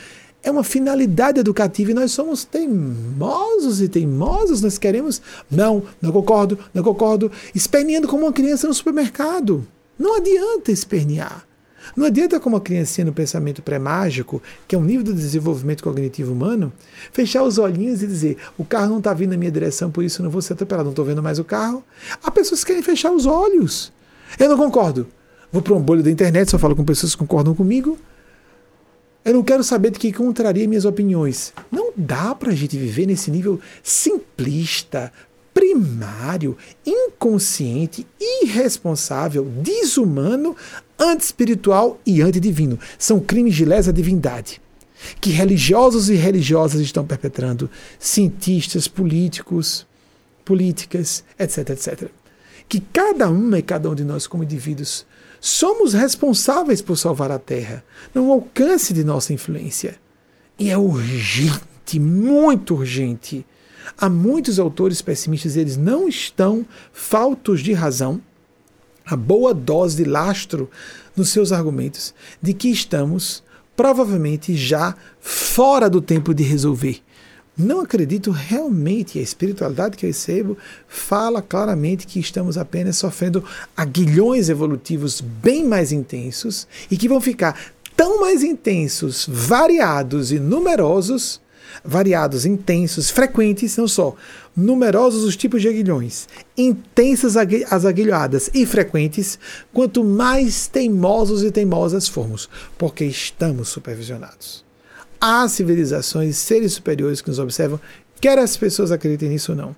é uma finalidade educativa e nós somos teimosos e teimosos, nós queremos. Não, não concordo, não concordo. Esperneando como uma criança no supermercado. Não adianta espernear. Não adianta, como uma criancinha no pensamento pré-mágico, que é um nível de desenvolvimento cognitivo humano, fechar os olhinhos e dizer: o carro não está vindo na minha direção, por isso não vou ser atropelado, não estou vendo mais o carro. Há pessoas que querem fechar os olhos. Eu não concordo. Vou para um bolho da internet, só falo com pessoas que concordam comigo. Eu não quero saber de que contraria minhas opiniões. Não dá para a gente viver nesse nível simplista, primário, inconsciente, irresponsável, desumano, anti-espiritual e antidivino. São crimes de lesa divindade que religiosos e religiosas estão perpetrando, cientistas, políticos, políticas, etc, etc. Que cada uma e cada um de nós, como indivíduos, Somos responsáveis por salvar a Terra, no alcance de nossa influência. E é urgente, muito urgente. Há muitos autores pessimistas, eles não estão faltos de razão, a boa dose de lastro nos seus argumentos de que estamos provavelmente já fora do tempo de resolver não acredito realmente, a espiritualidade que eu recebo fala claramente que estamos apenas sofrendo aguilhões evolutivos bem mais intensos e que vão ficar tão mais intensos, variados e numerosos, variados, intensos, frequentes, não só numerosos os tipos de aguilhões, intensas as aguilhadas e frequentes, quanto mais teimosos e teimosas formos, porque estamos supervisionados há civilizações, seres superiores que nos observam, quer as pessoas acreditem nisso ou não.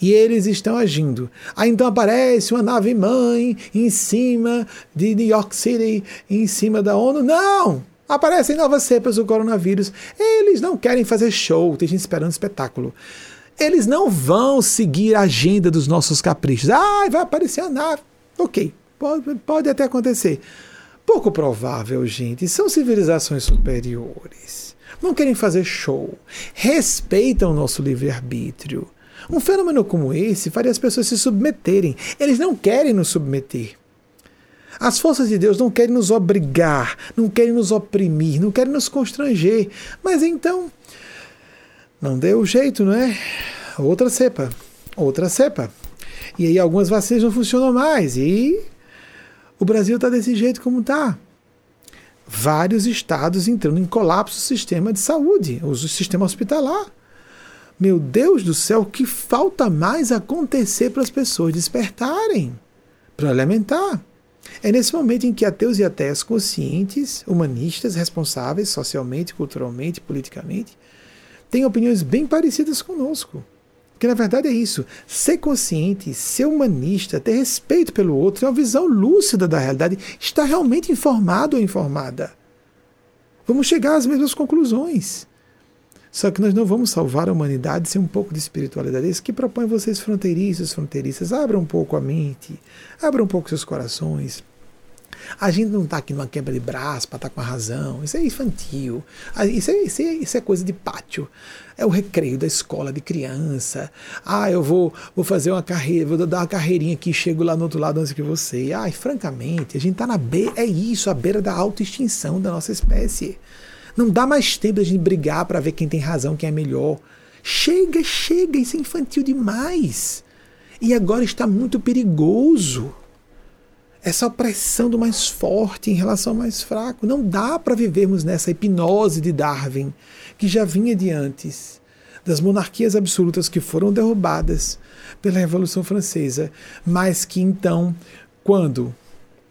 E eles estão agindo. Aí então aparece uma nave mãe em cima de New York City, em cima da ONU. Não! Aparecem novas cepas do coronavírus. Eles não querem fazer show, tem gente esperando espetáculo. Eles não vão seguir a agenda dos nossos caprichos. Ah, vai aparecer a nave. Ok, pode, pode até acontecer. Pouco provável, gente. São civilizações superiores. Não querem fazer show. Respeitam o nosso livre-arbítrio. Um fenômeno como esse faria as pessoas se submeterem. Eles não querem nos submeter. As forças de Deus não querem nos obrigar, não querem nos oprimir, não querem nos constranger. Mas então, não deu jeito, não é? Outra cepa, outra cepa. E aí algumas vacinas não funcionam mais. E o Brasil está desse jeito como está. Vários estados entrando em colapso do sistema de saúde, o sistema hospitalar. Meu Deus do céu, o que falta mais acontecer para as pessoas despertarem, para alimentar? É nesse momento em que ateus e ateias conscientes, humanistas, responsáveis socialmente, culturalmente, politicamente, têm opiniões bem parecidas conosco. Porque na verdade é isso. Ser consciente, ser humanista, ter respeito pelo outro, é uma visão lúcida da realidade, estar realmente informado ou informada. Vamos chegar às mesmas conclusões. Só que nós não vamos salvar a humanidade sem um pouco de espiritualidade. É isso que propõe vocês fronteiriços, fronteiriças. Abram um pouco a mente, abram um pouco seus corações. A gente não está aqui numa quebra de braço para estar tá com a razão. Isso é infantil. Isso é, isso, é, isso é coisa de pátio. É o recreio da escola de criança. Ah, eu vou, vou fazer uma carreira, vou dar uma carreirinha aqui, chego lá no outro lado antes que você. Ai, francamente, a gente está na beira. É isso, a beira da autoextinção da nossa espécie. Não dá mais tempo da gente brigar para ver quem tem razão, quem é melhor. Chega, chega, isso é infantil demais. E agora está muito perigoso essa opressão do mais forte em relação ao mais fraco. Não dá para vivermos nessa hipnose de Darwin, que já vinha de antes, das monarquias absolutas que foram derrubadas pela Revolução Francesa, mas que então, quando,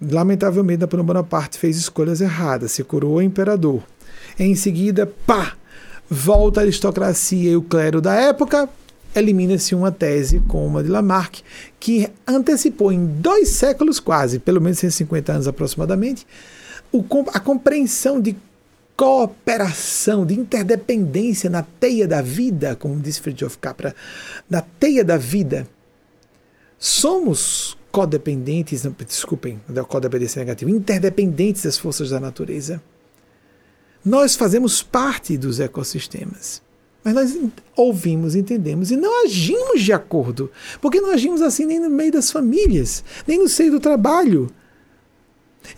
lamentavelmente, Napoleão Bonaparte fez escolhas erradas, se coroou imperador, em seguida, pá, volta a aristocracia e o clero da época, elimina-se uma tese como a de Lamarck, que antecipou em dois séculos quase, pelo menos 150 anos aproximadamente, a compreensão de cooperação, de interdependência na teia da vida, como disse Friedrich Capra, na teia da vida. Somos codependentes, não, desculpem, da codependência negativa, interdependentes das forças da natureza. Nós fazemos parte dos ecossistemas. Mas nós ouvimos, entendemos e não agimos de acordo. Porque não agimos assim nem no meio das famílias, nem no seio do trabalho,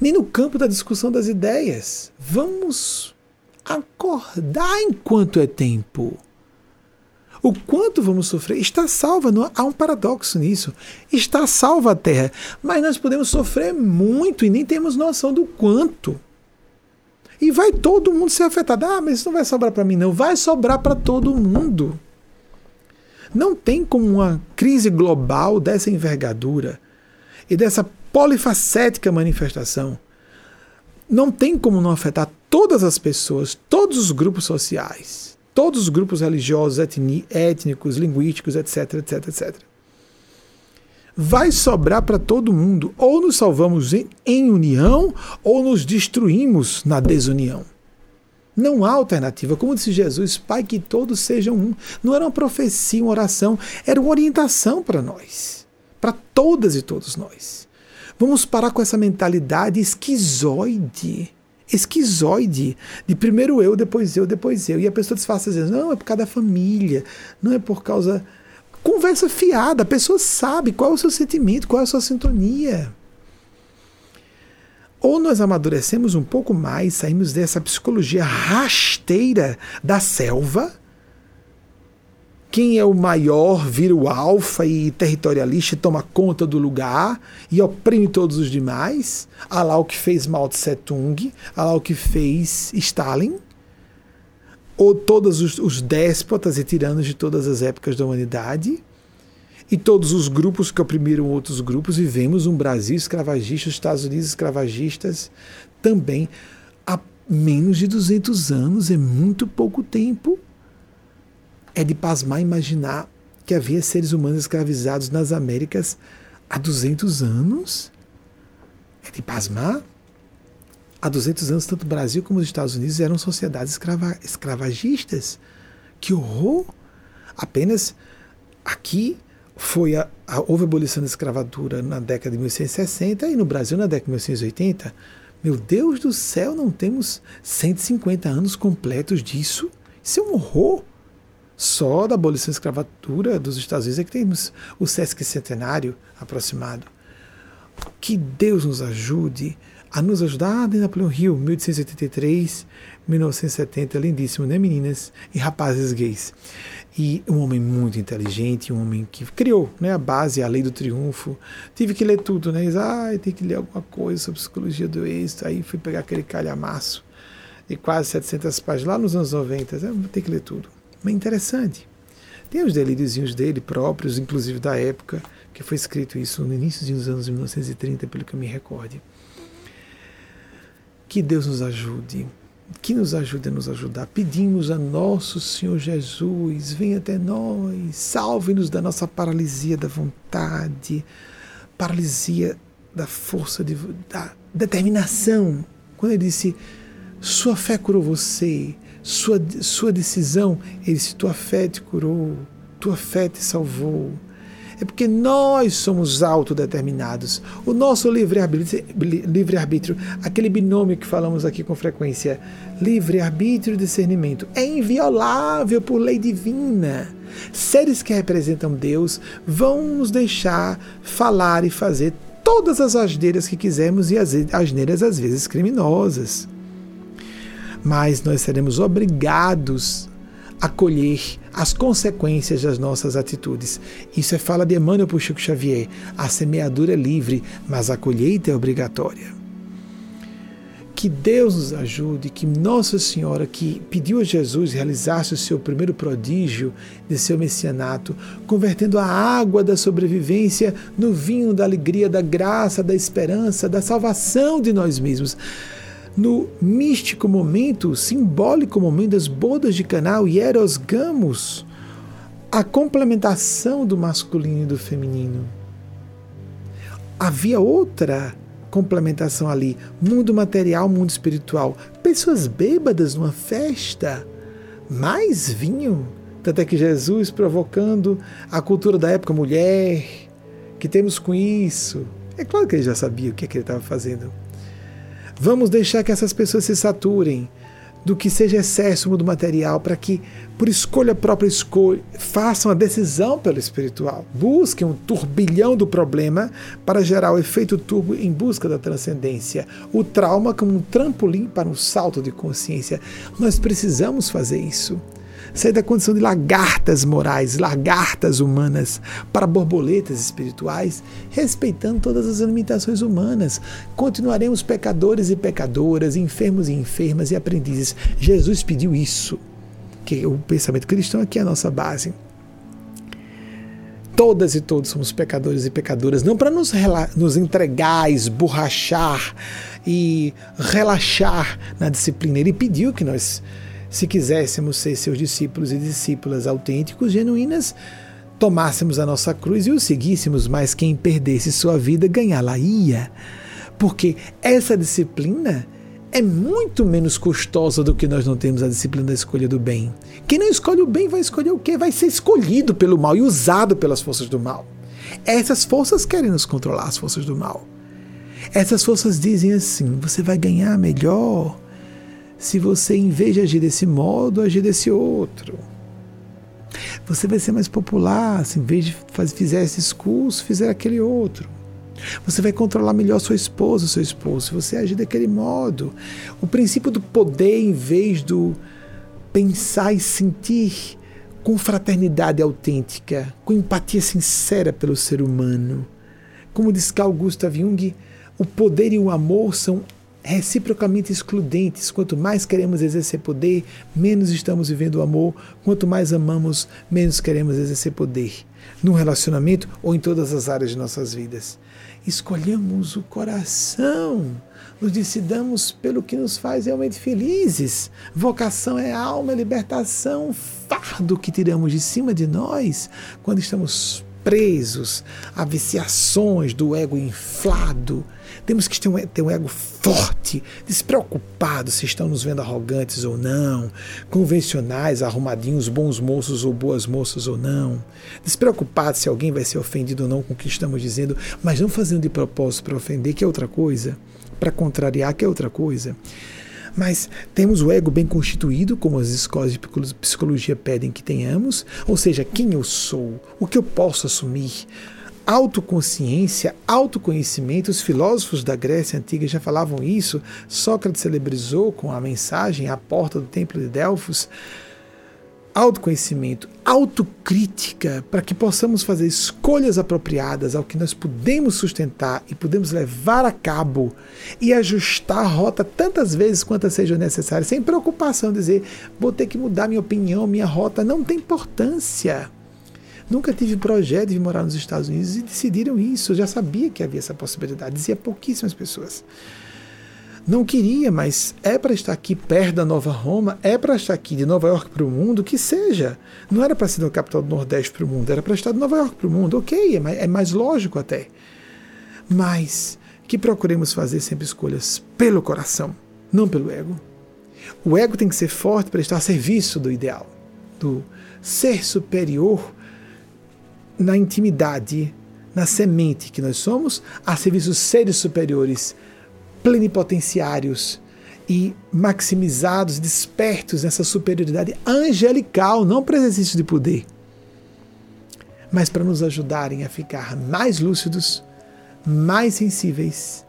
nem no campo da discussão das ideias. Vamos acordar enquanto é tempo. O quanto vamos sofrer? Está salva, não há um paradoxo nisso. Está salva a Terra, mas nós podemos sofrer muito e nem temos noção do quanto. E vai todo mundo ser afetado. Ah, mas isso não vai sobrar para mim, não. Vai sobrar para todo mundo. Não tem como uma crise global dessa envergadura e dessa polifacética manifestação. Não tem como não afetar todas as pessoas, todos os grupos sociais, todos os grupos religiosos, étnicos, linguísticos, etc, etc, etc vai sobrar para todo mundo. Ou nos salvamos em, em união, ou nos destruímos na desunião. Não há alternativa. Como disse Jesus, Pai, que todos sejam um. Não era uma profecia, uma oração, era uma orientação para nós, para todas e todos nós. Vamos parar com essa mentalidade esquizoide. Esquizoide, de primeiro eu, depois eu, depois eu. E a pessoa disfarça dizendo, não, é por causa da família, não é por causa Conversa fiada, a pessoa sabe qual é o seu sentimento, qual é a sua sintonia. Ou nós amadurecemos um pouco mais, saímos dessa psicologia rasteira da selva. Quem é o maior vira o alfa e territorialista toma conta do lugar e oprime todos os demais. Olha lá o que fez Mao Tse Tung, olha lá o que fez Stalin ou todos os, os déspotas e tiranos de todas as épocas da humanidade, e todos os grupos que oprimiram outros grupos, vivemos um Brasil escravagista, os Estados Unidos escravagistas também há menos de 200 anos, é muito pouco tempo. É de pasmar imaginar que havia seres humanos escravizados nas Américas há 200 anos. É de pasmar. Há 200 anos, tanto o Brasil como os Estados Unidos eram sociedades escrava, escravagistas. Que horror! Apenas aqui foi a, a, houve a abolição da escravatura na década de 1860 e no Brasil na década de 1880. Meu Deus do céu, não temos 150 anos completos disso? Isso é um horror. Só da abolição da escravatura dos Estados Unidos é que temos o Sesc Centenário aproximado. Que Deus nos ajude a nos ajudar. De Napoleão Hill, 1883, 1970, lindíssimo, né, meninas e rapazes gays? E um homem muito inteligente, um homem que criou né, a base, a lei do triunfo. Tive que ler tudo, né? Ah, tem que ler alguma coisa sobre psicologia do êxito. Aí fui pegar aquele calhamaço de quase 700 páginas, lá nos anos 90. Ah, tem que ler tudo. Mas interessante. Tem os delíriozinhos dele próprios, inclusive da época, que foi escrito isso no início dos anos 1930, pelo que eu me recorde. Que Deus nos ajude que nos ajude a nos ajudar. Pedimos a nosso Senhor Jesus, venha até nós, salve-nos da nossa paralisia da vontade, paralisia da força, de, da determinação. Quando ele disse, sua fé curou você, sua, sua decisão, ele disse, tua fé te curou, tua fé te salvou. É porque nós somos autodeterminados. O nosso livre-arbítrio, livre-arbítrio, aquele binômio que falamos aqui com frequência, livre-arbítrio e discernimento, é inviolável por lei divina. Seres que representam Deus vão nos deixar falar e fazer todas as asneiras que quisermos e as asneiras às vezes criminosas. Mas nós seremos obrigados acolher as consequências das nossas atitudes. Isso é fala de Emmanuel por Chico Xavier. A semeadura é livre, mas a colheita é obrigatória. Que Deus nos ajude, que Nossa Senhora, que pediu a Jesus realizasse o seu primeiro prodígio de seu messianato, convertendo a água da sobrevivência no vinho da alegria, da graça, da esperança, da salvação de nós mesmos no místico momento, simbólico momento das bodas de Canal e Eros Gamos, a complementação do masculino e do feminino. Havia outra complementação ali, mundo material, mundo espiritual. Pessoas bêbadas numa festa, mais vinho. Tanto é que Jesus provocando a cultura da época mulher, que temos com isso. É claro que ele já sabia o que, é que ele estava fazendo Vamos deixar que essas pessoas se saturem do que seja excesso do material, para que, por escolha própria, escolha, façam a decisão pelo espiritual. Busquem um turbilhão do problema para gerar o efeito turbo em busca da transcendência. O trauma como um trampolim para um salto de consciência. Nós precisamos fazer isso sair da condição de lagartas morais, lagartas humanas, para borboletas espirituais, respeitando todas as limitações humanas. Continuaremos pecadores e pecadoras, enfermos e enfermas e aprendizes. Jesus pediu isso, que o pensamento cristão aqui é a nossa base. Todas e todos somos pecadores e pecadoras, não para nos, nos entregar, esborrachar e relaxar na disciplina. Ele pediu que nós se quiséssemos ser seus discípulos e discípulas autênticos, genuínas, tomássemos a nossa cruz e o seguíssemos, mas quem perdesse sua vida ganhá-la-ia. Porque essa disciplina é muito menos custosa do que nós não temos a disciplina da escolha do bem. Quem não escolhe o bem vai escolher o quê? Vai ser escolhido pelo mal e usado pelas forças do mal. Essas forças querem nos controlar, as forças do mal. Essas forças dizem assim: você vai ganhar melhor, se você, em vez de agir desse modo, agir desse outro. Você vai ser mais popular se, em vez de fazer, fizer esse curso, fizer aquele outro. Você vai controlar melhor sua esposa, seu esposo, se você agir daquele modo. O princípio do poder, em vez do pensar e sentir com fraternidade autêntica, com empatia sincera pelo ser humano. Como diz Carl Gustav Jung, o poder e o amor são reciprocamente excludentes. Quanto mais queremos exercer poder, menos estamos vivendo o amor. Quanto mais amamos, menos queremos exercer poder. No relacionamento ou em todas as áreas de nossas vidas. Escolhamos o coração. Nos decidamos pelo que nos faz realmente felizes. Vocação é alma, libertação, fardo que tiramos de cima de nós quando estamos presos a viciações do ego inflado. Temos que ter um, ter um ego forte, despreocupado se estão nos vendo arrogantes ou não, convencionais, arrumadinhos, bons moços ou boas moças ou não, despreocupado se alguém vai ser ofendido ou não com o que estamos dizendo, mas não fazendo de propósito para ofender, que é outra coisa, para contrariar, que é outra coisa. Mas temos o ego bem constituído, como as escolas de psicologia pedem que tenhamos, ou seja, quem eu sou, o que eu posso assumir. Autoconsciência, autoconhecimento, os filósofos da Grécia Antiga já falavam isso. Sócrates celebrizou com a mensagem à porta do templo de Delfos autoconhecimento, autocrítica, para que possamos fazer escolhas apropriadas ao que nós podemos sustentar e podemos levar a cabo e ajustar a rota tantas vezes quantas sejam necessárias, sem preocupação, dizer, vou ter que mudar minha opinião, minha rota, não tem importância. Nunca tive projeto de morar nos Estados Unidos e decidiram isso. Eu já sabia que havia essa possibilidade, dizia pouquíssimas pessoas não queria, mas é para estar aqui perto da Nova Roma, é para estar aqui de Nova York para o mundo, que seja. Não era para ser da capital do Nordeste para o mundo, era para estar de Nova York para o mundo. Ok, é é mais lógico até. Mas que procuremos fazer sempre escolhas pelo coração, não pelo ego. O ego tem que ser forte para estar a serviço do ideal, do ser superior na intimidade, na semente que nós somos, a serviço dos seres superiores plenipotenciários e maximizados, despertos nessa superioridade angelical, não para exercício de poder, mas para nos ajudarem a ficar mais lúcidos, mais sensíveis,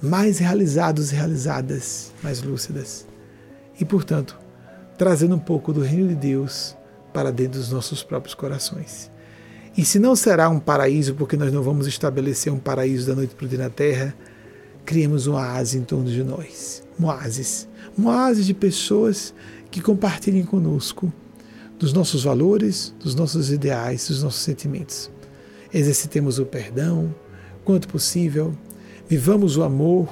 mais realizados e realizadas, mais lúcidas. E, portanto, trazendo um pouco do reino de Deus para dentro dos nossos próprios corações. E se não será um paraíso, porque nós não vamos estabelecer um paraíso da noite para o dia na terra, criemos um oásis em torno de nós. Um oásis. Um oásis de pessoas que compartilhem conosco dos nossos valores, dos nossos ideais, dos nossos sentimentos. Exercitemos o perdão, quanto possível, vivamos o amor,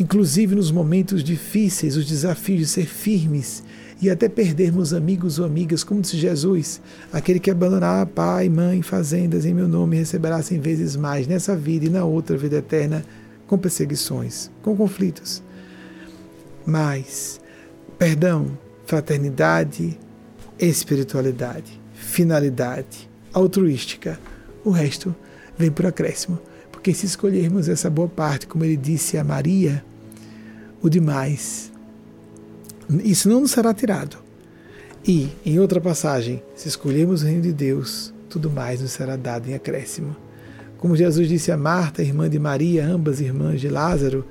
inclusive nos momentos difíceis, os desafios de ser firmes e até perdermos amigos ou amigas, como disse Jesus: aquele que abandonar pai, mãe, fazendas em meu nome receberá cem vezes mais nessa vida e na outra vida eterna com perseguições, com conflitos. Mas perdão, fraternidade, espiritualidade, finalidade, altruística, o resto vem por acréscimo. Porque se escolhermos essa boa parte, como ele disse a Maria, o demais, isso não nos será tirado. E, em outra passagem, se escolhermos o reino de Deus, tudo mais nos será dado em acréscimo. Como Jesus disse a Marta, irmã de Maria, ambas irmãs de Lázaro,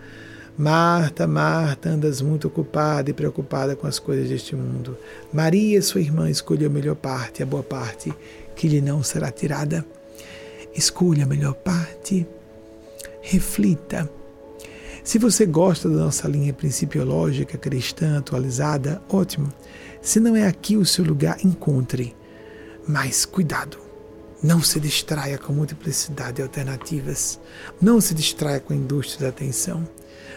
Marta, Marta, andas muito ocupada e preocupada com as coisas deste mundo. Maria, sua irmã, escolheu a melhor parte, a boa parte, que lhe não será tirada. Escolha a melhor parte. Reflita. Se você gosta da nossa linha principiológica cristã atualizada, ótimo. Se não é aqui o seu lugar, encontre. Mas cuidado não se distraia com multiplicidade de alternativas. Não se distraia com a indústria da atenção.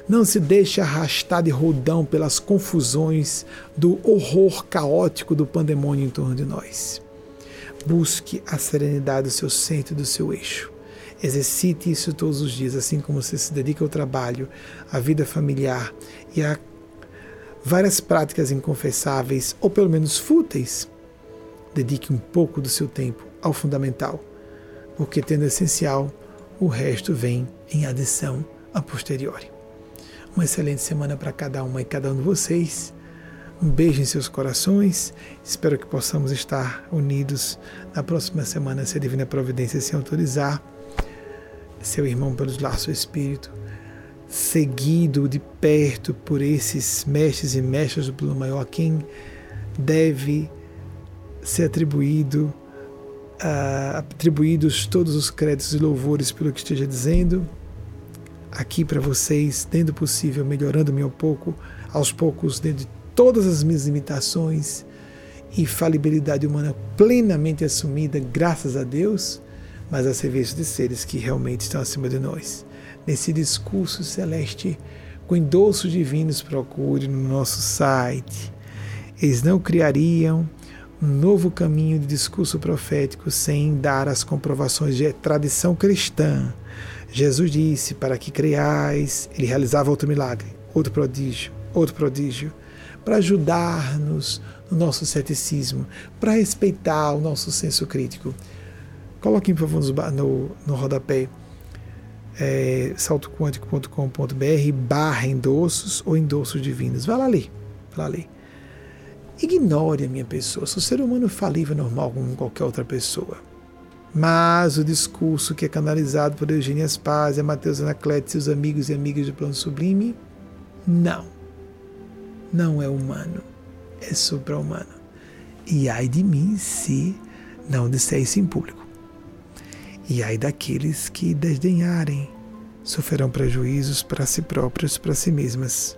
Não se deixe arrastar de rodão pelas confusões do horror caótico do pandemônio em torno de nós. Busque a serenidade do seu centro e do seu eixo. Exercite isso todos os dias, assim como você se dedica ao trabalho, à vida familiar e a várias práticas inconfessáveis, ou pelo menos fúteis. Dedique um pouco do seu tempo ao fundamental, porque tendo essencial, o resto vem em adição a posteriori. Uma excelente semana para cada uma e cada um de vocês. Um beijo em seus corações. Espero que possamos estar unidos na próxima semana, se a Divina Providência se autorizar. Seu irmão pelos laços do Espírito, seguido de perto por esses mestres e mestras do plano maior, a quem deve ser atribuído uh, atribuídos todos os créditos e louvores pelo que esteja dizendo. Aqui para vocês, dentro do possível, melhorando-me um pouco, aos poucos, dentro de todas as minhas limitações e falibilidade humana plenamente assumida, graças a Deus, mas a serviço de seres que realmente estão acima de nós. Nesse discurso celeste, com endossos divinos, procure no nosso site. Eles não criariam um novo caminho de discurso profético sem dar as comprovações de tradição cristã. Jesus disse: Para que creiais, ele realizava outro milagre, outro prodígio, outro prodígio, para ajudar-nos no nosso ceticismo, para respeitar o nosso senso crítico. Coloquem, por favor, no, no rodapé é, saltoquântico.com.br barra endossos ou endossos divinos. Vai lá ler, vai lá ler. Ignore a minha pessoa. Sou ser humano falível normal como qualquer outra pessoa. Mas o discurso que é canalizado por Eugênia Spaz, Mateus Anacleto seus amigos e amigas do plano sublime, não. Não é humano. É supra-humano. E ai de mim se não disser isso em público. E ai daqueles que desdenharem, sofrerão prejuízos para si próprios, para si mesmas.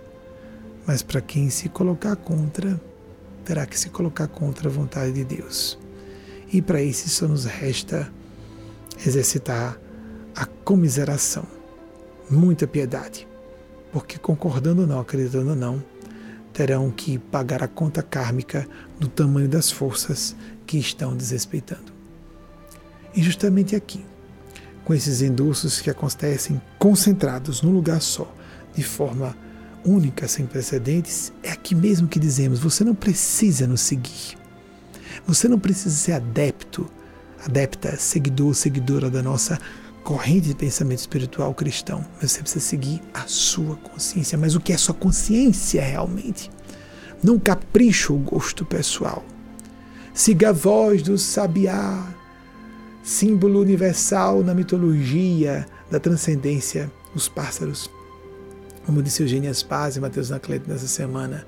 Mas para quem se colocar contra, terá que se colocar contra a vontade de Deus. E para isso só nos resta exercitar a comiseração, muita piedade, porque concordando ou não, acreditando ou não, terão que pagar a conta kármica do tamanho das forças que estão desrespeitando. E justamente aqui, com esses endossos que acontecem concentrados num lugar só, de forma única, sem precedentes, é aqui mesmo que dizemos: você não precisa nos seguir. Você não precisa ser adepto, adepta, seguidor, seguidora da nossa corrente de pensamento espiritual cristão. Você precisa seguir a sua consciência. Mas o que é sua consciência realmente? Não capricho o gosto pessoal. Siga a voz do sabiá, símbolo universal na mitologia da transcendência, os pássaros como disse Eugênia Spaz e Mateus Nacleto nessa semana,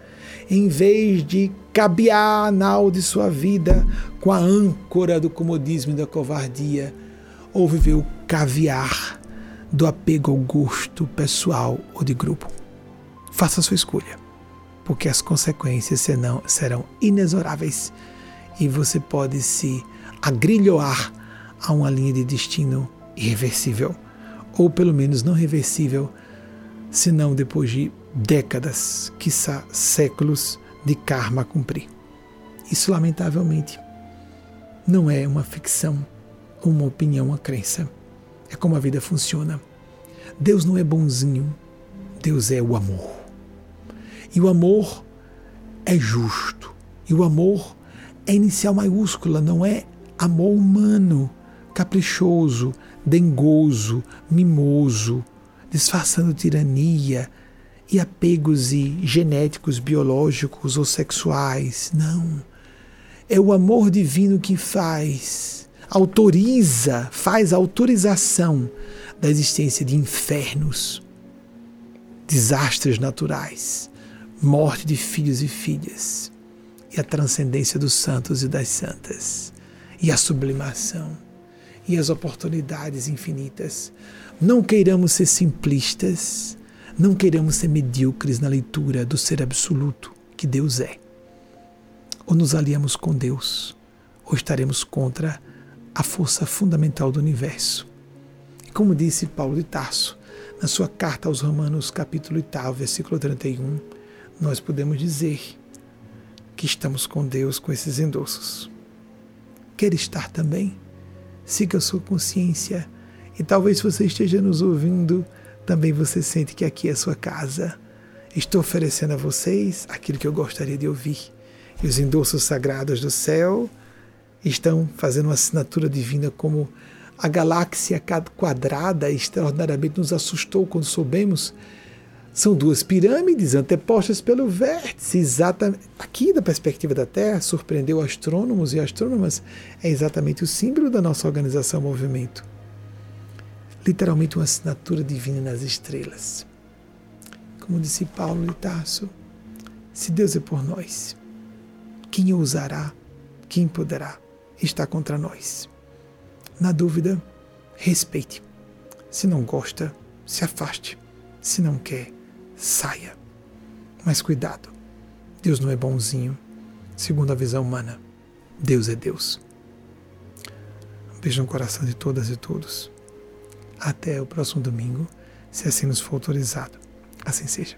em vez de cabear a nau de sua vida com a âncora do comodismo e da covardia, ou viver o caviar do apego ao gosto pessoal ou de grupo. Faça a sua escolha, porque as consequências serão inexoráveis e você pode se agrilhoar a uma linha de destino irreversível, ou pelo menos não reversível, senão depois de décadas, quiçá séculos de karma a cumprir. Isso, lamentavelmente, não é uma ficção, uma opinião, uma crença. É como a vida funciona. Deus não é bonzinho, Deus é o amor. E o amor é justo. E o amor é inicial maiúscula, não é amor humano, caprichoso, dengoso, mimoso, disfarçando tirania e apegos e genéticos, biológicos ou sexuais. Não. É o amor divino que faz, autoriza, faz a autorização da existência de infernos, desastres naturais, morte de filhos e filhas, e a transcendência dos santos e das santas, e a sublimação, e as oportunidades infinitas não queiramos ser simplistas, não queiramos ser medíocres na leitura do ser absoluto que Deus é. Ou nos aliamos com Deus, ou estaremos contra a força fundamental do universo. Como disse Paulo de Tarso, na sua carta aos Romanos, capítulo 8, versículo 31, nós podemos dizer que estamos com Deus com esses endossos. Quer estar também? Siga a sua consciência e talvez você esteja nos ouvindo, também você sente que aqui é a sua casa. Estou oferecendo a vocês aquilo que eu gostaria de ouvir. E os endossos sagrados do céu estão fazendo uma assinatura divina como a galáxia quadrada extraordinariamente nos assustou quando soubemos. São duas pirâmides antepostas pelo vértice, exatamente. Aqui, da perspectiva da Terra, surpreendeu astrônomos e astrônomas, é exatamente o símbolo da nossa organização movimento literalmente uma assinatura divina nas estrelas. Como disse Paulo de Tarso, se Deus é por nós, quem ousará, quem poderá estar contra nós? Na dúvida, respeite. Se não gosta, se afaste. Se não quer, saia. Mas cuidado, Deus não é bonzinho, segundo a visão humana. Deus é Deus. Um beijo no coração de todas e todos. Até o próximo domingo, se assim nos for autorizado. Assim seja.